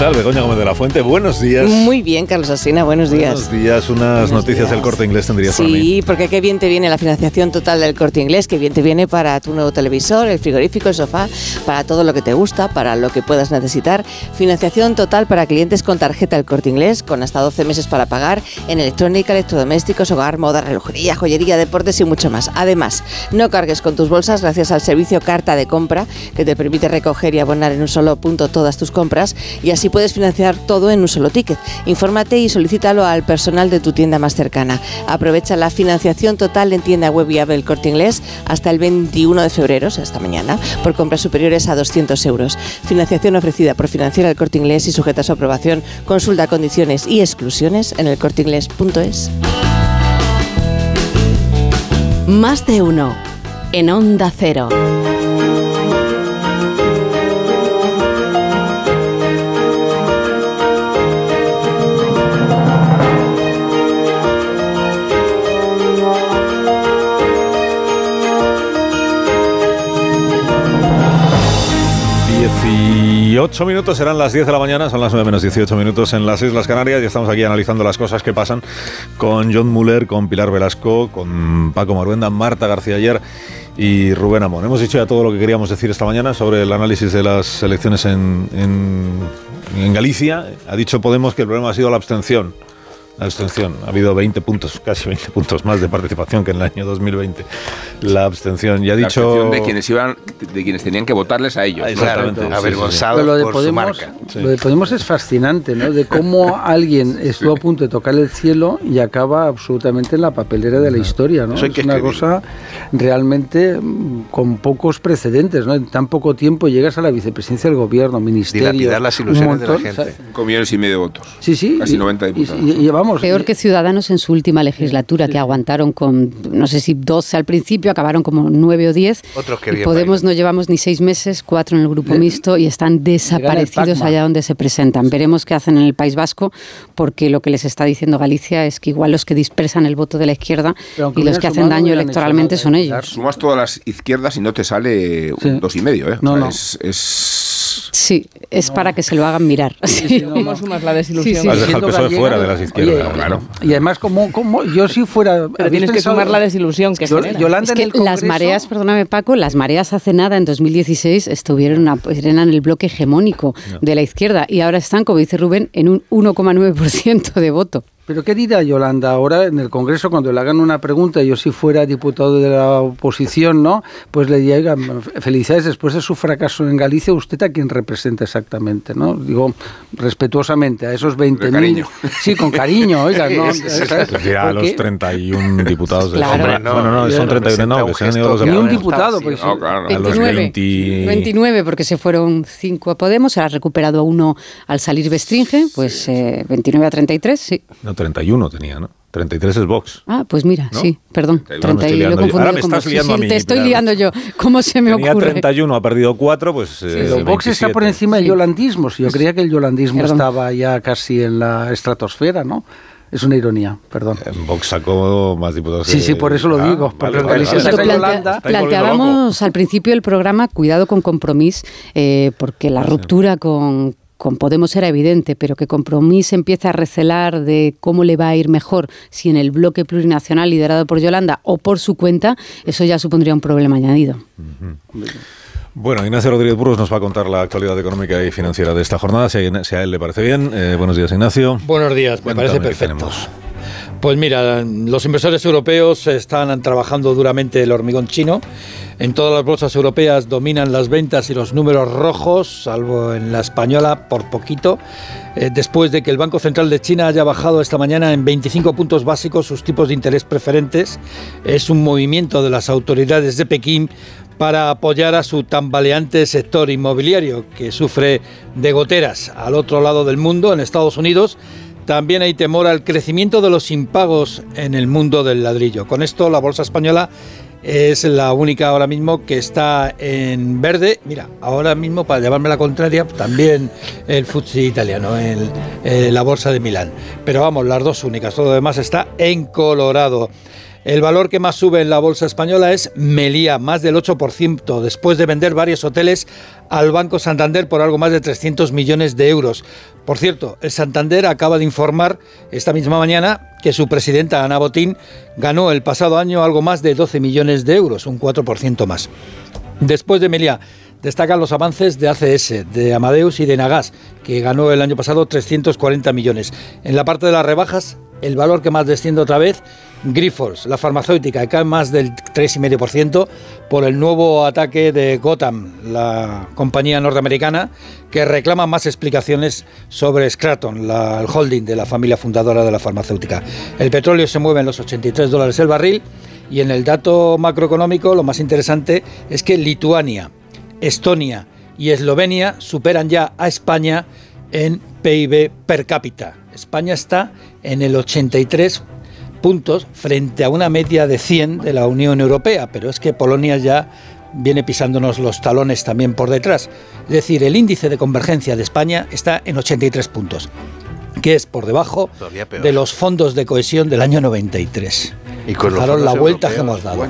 Tal, Begoña Gómez de la Fuente? Buenos días. Muy bien, Carlos Asina, buenos días. Buenos días, unas noticias del corte inglés tendrías sí, para mí. Sí, porque qué bien te viene la financiación total del corte inglés, qué bien te viene para tu nuevo televisor, el frigorífico, el sofá, para todo lo que te gusta, para lo que puedas necesitar. Financiación total para clientes con tarjeta del corte inglés, con hasta 12 meses para pagar, en electrónica, electrodomésticos, hogar, moda, relojería, joyería, deportes y mucho más. Además, no cargues con tus bolsas gracias al servicio Carta de Compra, que te permite recoger y abonar en un solo punto todas tus compras y así puedes financiar todo en un solo ticket. Infórmate y solicítalo al personal de tu tienda más cercana. Aprovecha la financiación total en tienda web viable El Corte Inglés hasta el 21 de febrero, o sea, hasta mañana, por compras superiores a 200 euros. Financiación ofrecida por Financiera El Corte Inglés y sujeta a su aprobación. Consulta condiciones y exclusiones en elcorteinglés.es. Más de uno en Onda Cero. Y 8 minutos serán las 10 de la mañana, son las 9 menos 18 minutos en las Islas Canarias y estamos aquí analizando las cosas que pasan con John Muller, con Pilar Velasco, con Paco Maruenda, Marta García ayer y Rubén Amón. Hemos dicho ya todo lo que queríamos decir esta mañana sobre el análisis de las elecciones en, en Galicia. Ha dicho Podemos que el problema ha sido la abstención la abstención. Ha habido 20 puntos, casi 20 puntos más de participación que en el año 2020. La abstención. Ya ha dicho. La abstención de quienes iban, de quienes tenían que votarles a ellos. Exactamente. Claro, avergonzados lo de por Podemos, su marca. Lo de Podemos es fascinante, ¿no? De cómo alguien estuvo a punto de tocar el cielo y acaba absolutamente en la papelera de la historia, ¿no? Eso hay es una cosa realmente mm, con pocos precedentes, ¿no? En tan poco tiempo llegas a la vicepresidencia del gobierno, ministerio. Dilapidar las un ilusiones de la montón, gente. millones y medio de votos. Sí, sí. Casi y- 90 y- diputados. y- y vamos, Peor que Ciudadanos en su última legislatura, que aguantaron con, no sé si 12 al principio, acabaron como 9 o 10. Otros Y querían Podemos no llevamos ni seis meses, cuatro en el grupo Le- mixto y están desaparecidos allá donde se presentan. Veremos qué hacen en el País Vasco, porque lo que les está diciendo Galicia es que igual los que dispersan el voto de la izquierda y los que hacen daño electoralmente son ellos. Sumas todas las izquierdas y no te sale un dos y medio, ¿eh? O No, sea, no. Es, es- Sí, es para que se lo hagan mirar. Sí. ¿Cómo sumas la Sí, sí, Has dejado el siendo PSOE gallega, fuera de las izquierdas, oye, claro. Y además, como, como yo si fuera... Pero ¿habéis tienes que sumar la desilusión que Yo- genera. Yolanda es en que las mareas, perdóname Paco, las mareas hace nada, en 2016, estuvieron a- eran el bloque hegemónico de la izquierda y ahora están, como dice Rubén, en un 1,9% de voto. Pero ¿qué dirá Yolanda ahora en el Congreso cuando le hagan una pregunta? Yo si fuera diputado de la oposición, ¿no? Pues le diría, "Oiga, felicidades después de su fracaso en Galicia, ¿usted a quién representa exactamente? ¿no? Digo, respetuosamente, a esos 20.000... cariño. Sí, con cariño, oiga, ¿no? A los Porque- 31 diputados del Claro. Hombre, no, no, no, son 31, no, que se han ido los Ni un diputado, pues No, claro. A los 29. 20. 29, porque se fueron 5 a Podemos, se ha recuperado uno al salir Bestringe, pues eh, 29 a 33, sí. No, 31 tenía, ¿no? 33 es Vox. Ah, pues mira, ¿No? sí, perdón. Ahora me 30 estoy y lo he liando yo. confundido Ahora me estás liando Sí, a mí, te estoy liando yo. ¿Cómo se me Tenía ocurre? 31, ha perdido 4, pues. eh, Pero Vox está 27. por encima del yolandismo. Si yo creía que el yolandismo Perdón. estaba ya casi en la estratosfera, ¿no? Es una ironía, perdón. Vox sacó más diputados. Sí, que- sí, por eso lo Ah, digo, vale, porque vale, vale. plantea- Yolanda. Planteábamos al principio del programa cuidado con compromiso, eh, porque la ruptura con, con Podemos era evidente, pero que Compromís empieza a recelar de cómo le va a ir mejor si en el bloque plurinacional liderado por Yolanda o por su cuenta, eso ya supondría un problema añadido. Bueno, Ignacio Rodríguez Burgos nos va a contar la actualidad económica y financiera de esta jornada, si a, él le parece bien. Eh, buenos días, Ignacio. Buenos días, me Cuéntame parece perfecto. Pues mira, los inversores europeos están trabajando duramente el hormigón chino. En todas las bolsas europeas dominan las ventas y los números rojos, salvo en la española por poquito, eh, después de que el Banco Central de China haya bajado esta mañana en 25 puntos básicos sus tipos de interés preferentes. Es un movimiento de las autoridades de Pekín para apoyar a su tambaleante sector inmobiliario, que sufre de goteras al otro lado del mundo, en Estados Unidos también hay temor al crecimiento de los impagos en el mundo del ladrillo. Con esto, la bolsa española es la única ahora mismo que está en verde. Mira, ahora mismo, para llevarme la contraria, también el FTSE italiano, eh, la bolsa de Milán. Pero vamos, las dos únicas. Todo lo demás está en colorado. El valor que más sube en la bolsa española es Melía, más del 8%, después de vender varios hoteles al Banco Santander por algo más de 300 millones de euros. Por cierto, el Santander acaba de informar esta misma mañana que su presidenta Ana Botín ganó el pasado año algo más de 12 millones de euros, un 4% más. Después de Meliá, destacan los avances de ACS, de Amadeus y de Nagas, que ganó el año pasado 340 millones. En la parte de las rebajas, el valor que más desciende otra vez, Grifols, la farmacéutica, cae más del 3,5% por el nuevo ataque de Gotham, la compañía norteamericana, que reclama más explicaciones sobre Scraton, el holding de la familia fundadora de la farmacéutica. El petróleo se mueve en los 83 dólares el barril y en el dato macroeconómico lo más interesante es que Lituania, Estonia y Eslovenia superan ya a España en PIB per cápita. España está en el 83 puntos frente a una media de 100 de la Unión Europea, pero es que Polonia ya viene pisándonos los talones también por detrás. Es decir, el índice de convergencia de España está en 83 puntos, que es por debajo de los fondos de cohesión del año 93. Y con los la vuelta que hemos dado.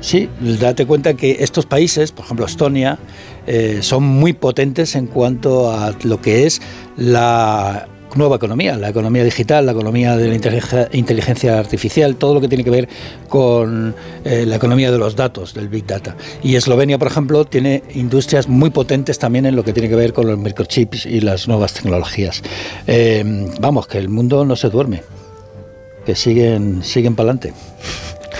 Sí, date cuenta que estos países, por ejemplo Estonia, eh, son muy potentes en cuanto a lo que es la nueva economía, la economía digital, la economía de la inteligencia, inteligencia artificial, todo lo que tiene que ver con eh, la economía de los datos, del Big Data. Y Eslovenia, por ejemplo, tiene industrias muy potentes también en lo que tiene que ver con los microchips y las nuevas tecnologías. Eh, vamos, que el mundo no se duerme, que siguen, siguen para adelante.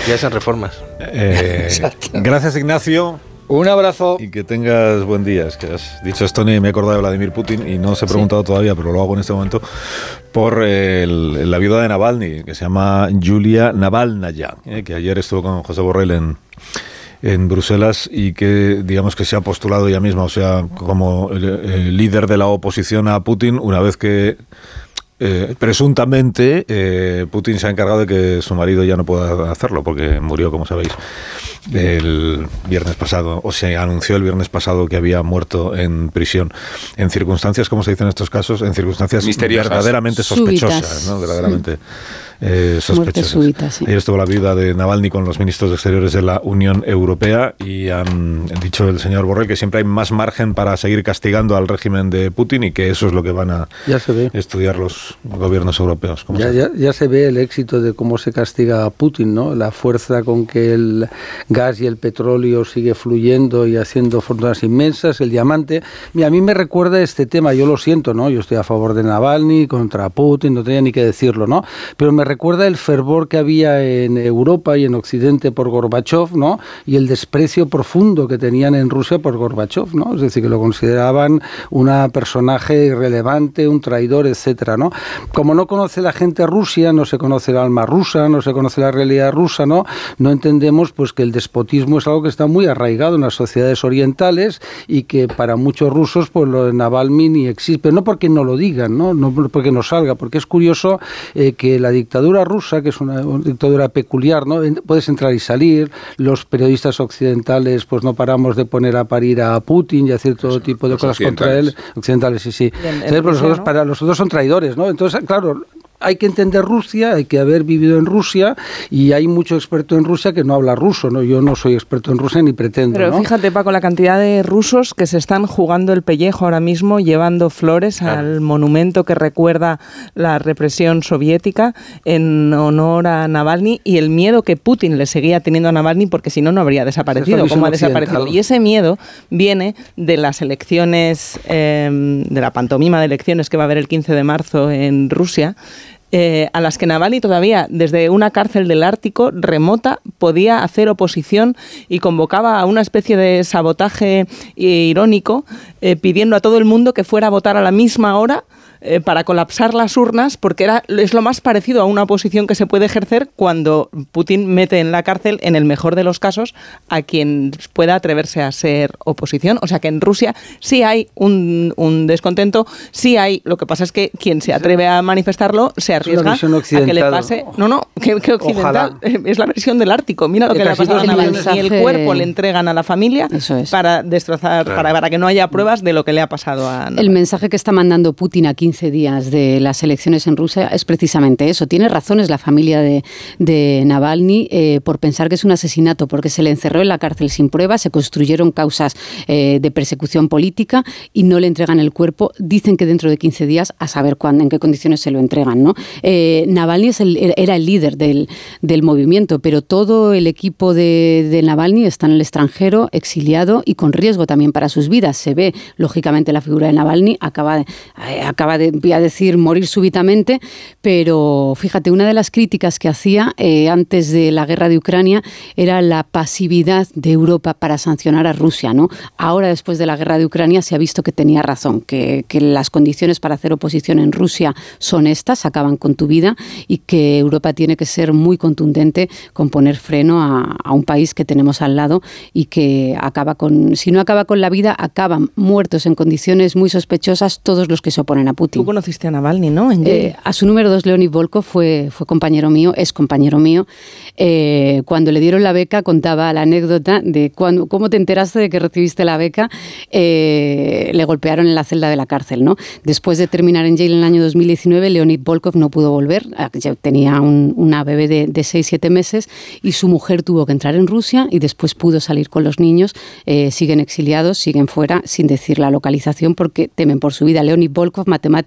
Ya esas reformas. Eh, gracias, Ignacio. Un abrazo. Y que tengas buen día. Es que has dicho Estonia y me he acordado de Vladimir Putin y no os he preguntado todavía, pero lo hago en este momento, por el- la viuda de Navalny, que se llama Julia Navalnaya, eh, que ayer estuvo con José Borrell en, en Bruselas y que digamos que se ha postulado ella misma, o sea, como el, el líder de la oposición a Putin, una vez que eh, presuntamente eh, Putin se ha encargado de que su marido ya no pueda hacerlo porque murió, como sabéis, el viernes pasado, o se anunció el viernes pasado que había muerto en prisión en circunstancias, como se dice en estos casos, en circunstancias Misteriosas. verdaderamente sospechosas, ¿no? verdaderamente eh, Muerte sospechosas. súbita, sí. Ayer estuvo la viuda de Navalny con los ministros de Exteriores de la Unión Europea y han dicho el señor Borrell que siempre hay más margen para seguir castigando al régimen de Putin y que eso es lo que van a Ya se ve. estudiar los gobiernos europeos. ¿Cómo Ya, se- ya, ya se ve el éxito de cómo se castiga a Putin, ¿no? La fuerza con que el gas y el petróleo sigue fluyendo y haciendo fortunas inmensas, el diamante. Mira, a mí me recuerda este tema, yo lo siento, ¿no? Yo estoy a favor de Navalny, contra Putin, no tenía ni que decirlo, ¿no? Pero me recuerda el fervor que había en Europa y en Occidente por Gorbachev, ¿no? Y el desprecio profundo que tenían en Rusia por Gorbachev, ¿no? Es decir, que lo consideraban un personaje irrelevante, un traidor, etcétera, ¿no? Como no conoce la gente Rusia, no se conoce el alma rusa, no se conoce la realidad rusa, ¿no? No entendemos pues que el despotismo es algo que está muy arraigado en las sociedades orientales y que para muchos rusos pues lo de Navalny ni existe, pero no porque no lo digan, ¿no? No porque no salga, porque es curioso eh, que la dictadura rusa, que es una, una dictadura peculiar, ¿no? Puedes entrar y salir, los periodistas occidentales pues no paramos de poner a parir a Putin y hacer todo tipo de los cosas contra él, occidentales, sí, sí. Y en- en Entonces, pues, Rusia, nosotros ¿no? para los otros son traidores, ¿no? Entonces, claro, hay que entender Rusia, hay que haber vivido en Rusia y hay mucho experto en Rusia que no habla ruso, ¿no? Yo no soy experto en Rusia ni pretendo, Pero ¿no? fíjate, Paco, la cantidad de rusos que se están jugando el pellejo ahora mismo, llevando flores al monumento que recuerda la represión soviética en honor a Navalny y el miedo que Putin le seguía teniendo a Navalny porque si no, no habría desaparecido, como ha desaparecido. Y ese miedo viene de las elecciones, eh, de la pantomima de elecciones que va a haber el 15 de marzo en Rusia eh, a las que Navalny todavía desde una cárcel del Ártico remota podía hacer oposición y convocaba a una especie de sabotaje irónico eh, pidiendo a todo el mundo que fuera a votar a la misma hora eh, para colapsar las urnas, porque era, es lo más parecido a una oposición que se puede ejercer cuando Putin mete en la cárcel, en el mejor de los casos, a quien pueda atreverse a ser oposición. O sea que en Rusia sí hay un, un descontento, sí hay, lo que pasa es que quien se atreve a manifestarlo se arriesga a que le pase... No, no, que, que occidental, es la versión del Ártico. Mira lo que, le ha pasado a Navalny. Y el cuerpo le entregan a la familia para destrozar, para, para que no haya pruebas de lo que le ha pasado a Navalny. El mensaje que está mandando Putin aquí 15 días de las elecciones en Rusia es precisamente eso. Tiene razones la familia de, Navalny eh, por pensar que es un asesinato, porque se le encerró en la cárcel sin pruebas, se construyeron causas eh, de persecución política y no le entregan el cuerpo. Dicen que dentro de 15 días, a saber cuándo, en qué condiciones se lo entregan. ¿no? Eh, Navalny es era el líder del, movimiento, pero todo el equipo de, Navalny está en el extranjero, exiliado y con riesgo también para sus vidas. Se ve, lógicamente, la figura de Navalny acaba, acaba de, voy a decir, morir súbitamente, pero fíjate, una de las críticas que hacía eh, antes de la guerra de Ucrania era la pasividad de Europa para sancionar a Rusia. ¿no? Ahora, después de la guerra de Ucrania, se ha visto que tenía razón, que, las condiciones para hacer oposición en Rusia son estas, acaban con tu vida, y que Europa tiene que ser muy contundente con poner freno a, a un país que tenemos al lado y que acaba con, si no acaba con la vida, acaban muertos en condiciones muy sospechosas todos los que se oponen a Putin. Tú conociste a Navalny, ¿no? Eh, a su número dos, Leonid Volkov, fue, fue compañero mío, es compañero mío. Eh, cuando le dieron la beca, contaba la anécdota de cuando, cómo te enteraste de que recibiste la beca. Eh, le golpearon en la celda de la cárcel, ¿no? Después de terminar en Yale en el año 2019, Leonid Volkov no pudo volver. Ya tenía un, una bebé de, de 6-7 meses y su mujer tuvo que entrar en Rusia y después pudo salir con los niños. siguen exiliados, siguen fuera, sin decir la localización porque temen por su vida. Leonid Volkov, matemático,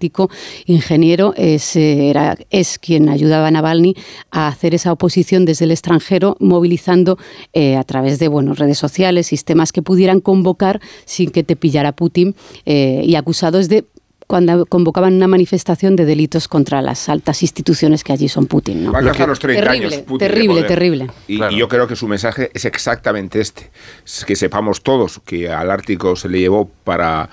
ingeniero, es, era, es quien ayudaba a Navalny a hacer esa oposición desde el extranjero, movilizando eh, a través de bueno, redes sociales, sistemas que pudieran convocar sin que te pillara Putin eh, y acusados de cuando convocaban una manifestación de delitos contra las altas instituciones que allí son Putin. ¿no? Va a alcanzar los 30 terrible, años Putin terrible, terrible. Y, y, yo creo que su mensaje es exactamente este. Es que sepamos todos que al Ártico se le llevó para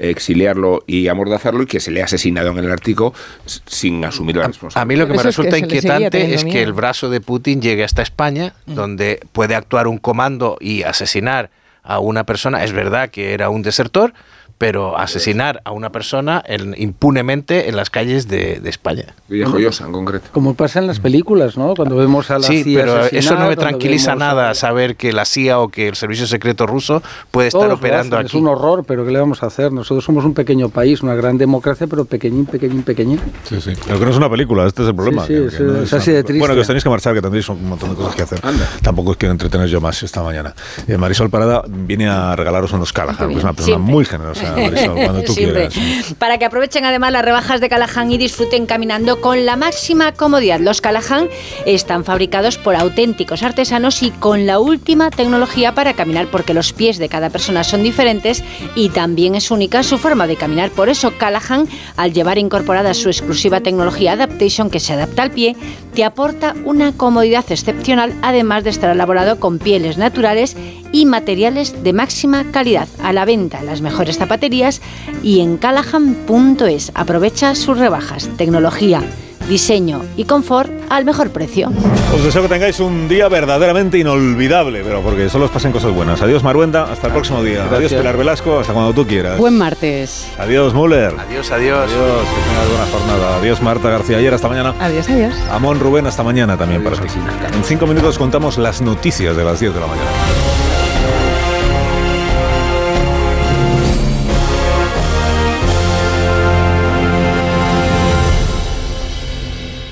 exiliarlo y amordazarlo y que se le ha asesinado en el Ártico sin asumir la responsabilidad. A mí lo que me resulta es que inquietante es que el brazo de Putin llegue hasta España, mm. donde puede actuar un comando y asesinar a una persona. Es verdad que era un desertor, pero asesinar a una persona en, impunemente en las calles de, de España. Y Joyosa, en concreto. Como pasa en las películas, ¿no? Cuando vemos a la sí, CIA pero eso no me tranquiliza nada a... saber que la CIA o que el Servicio Secreto ruso puede estar Todos operando hacen, aquí. Es un horror, pero ¿qué le vamos a hacer? Nosotros somos un pequeño país, una gran democracia, pero pequeñín, pequeñín, pequeñín. Sí, sí. Pero que no es una película, este es el problema. Sí, sí, que, que no es así de triste. Bueno, que os tenéis que marchar, que tendréis un montón de cosas que hacer. Anda. Tampoco os quiero entretener yo más esta mañana. Eh, Marisol Parada viene a regalaros unos Callahan, que es una persona Siempre. muy generosa, Marisol, cuando tú Siempre. quieras. Para que aprovechen además las rebajas de Callahan y disfruten caminando con la máxima comodidad. Los Callahan están fabricados por auténticos artesanos y con la última tecnología para caminar porque los pies de cada persona son diferentes y también es única su forma de caminar. Por eso Callahan, al llevar incorporada su exclusiva tecnología Adaptation que se adapta al pie, te aporta una comodidad excepcional además de estar elaborado con pieles naturales y materiales de máxima calidad. A la venta en las mejores y en callahan.es. Aprovecha sus rebajas, tecnología, diseño y confort al mejor precio. Os deseo que tengáis un día verdaderamente inolvidable, pero porque solo os pasen cosas buenas. Adiós Maruenda, hasta el próximo día. Gracias. Adiós Pilar Velasco, hasta cuando tú quieras. Buen martes. Adiós Müller. Adiós, adiós. Adiós, que tengas buena jornada. Adiós Marta García ayer, hasta mañana. Adiós, adiós. Amón Rubén, hasta mañana también para ti. En cinco minutos contamos las noticias de las 10 de la mañana.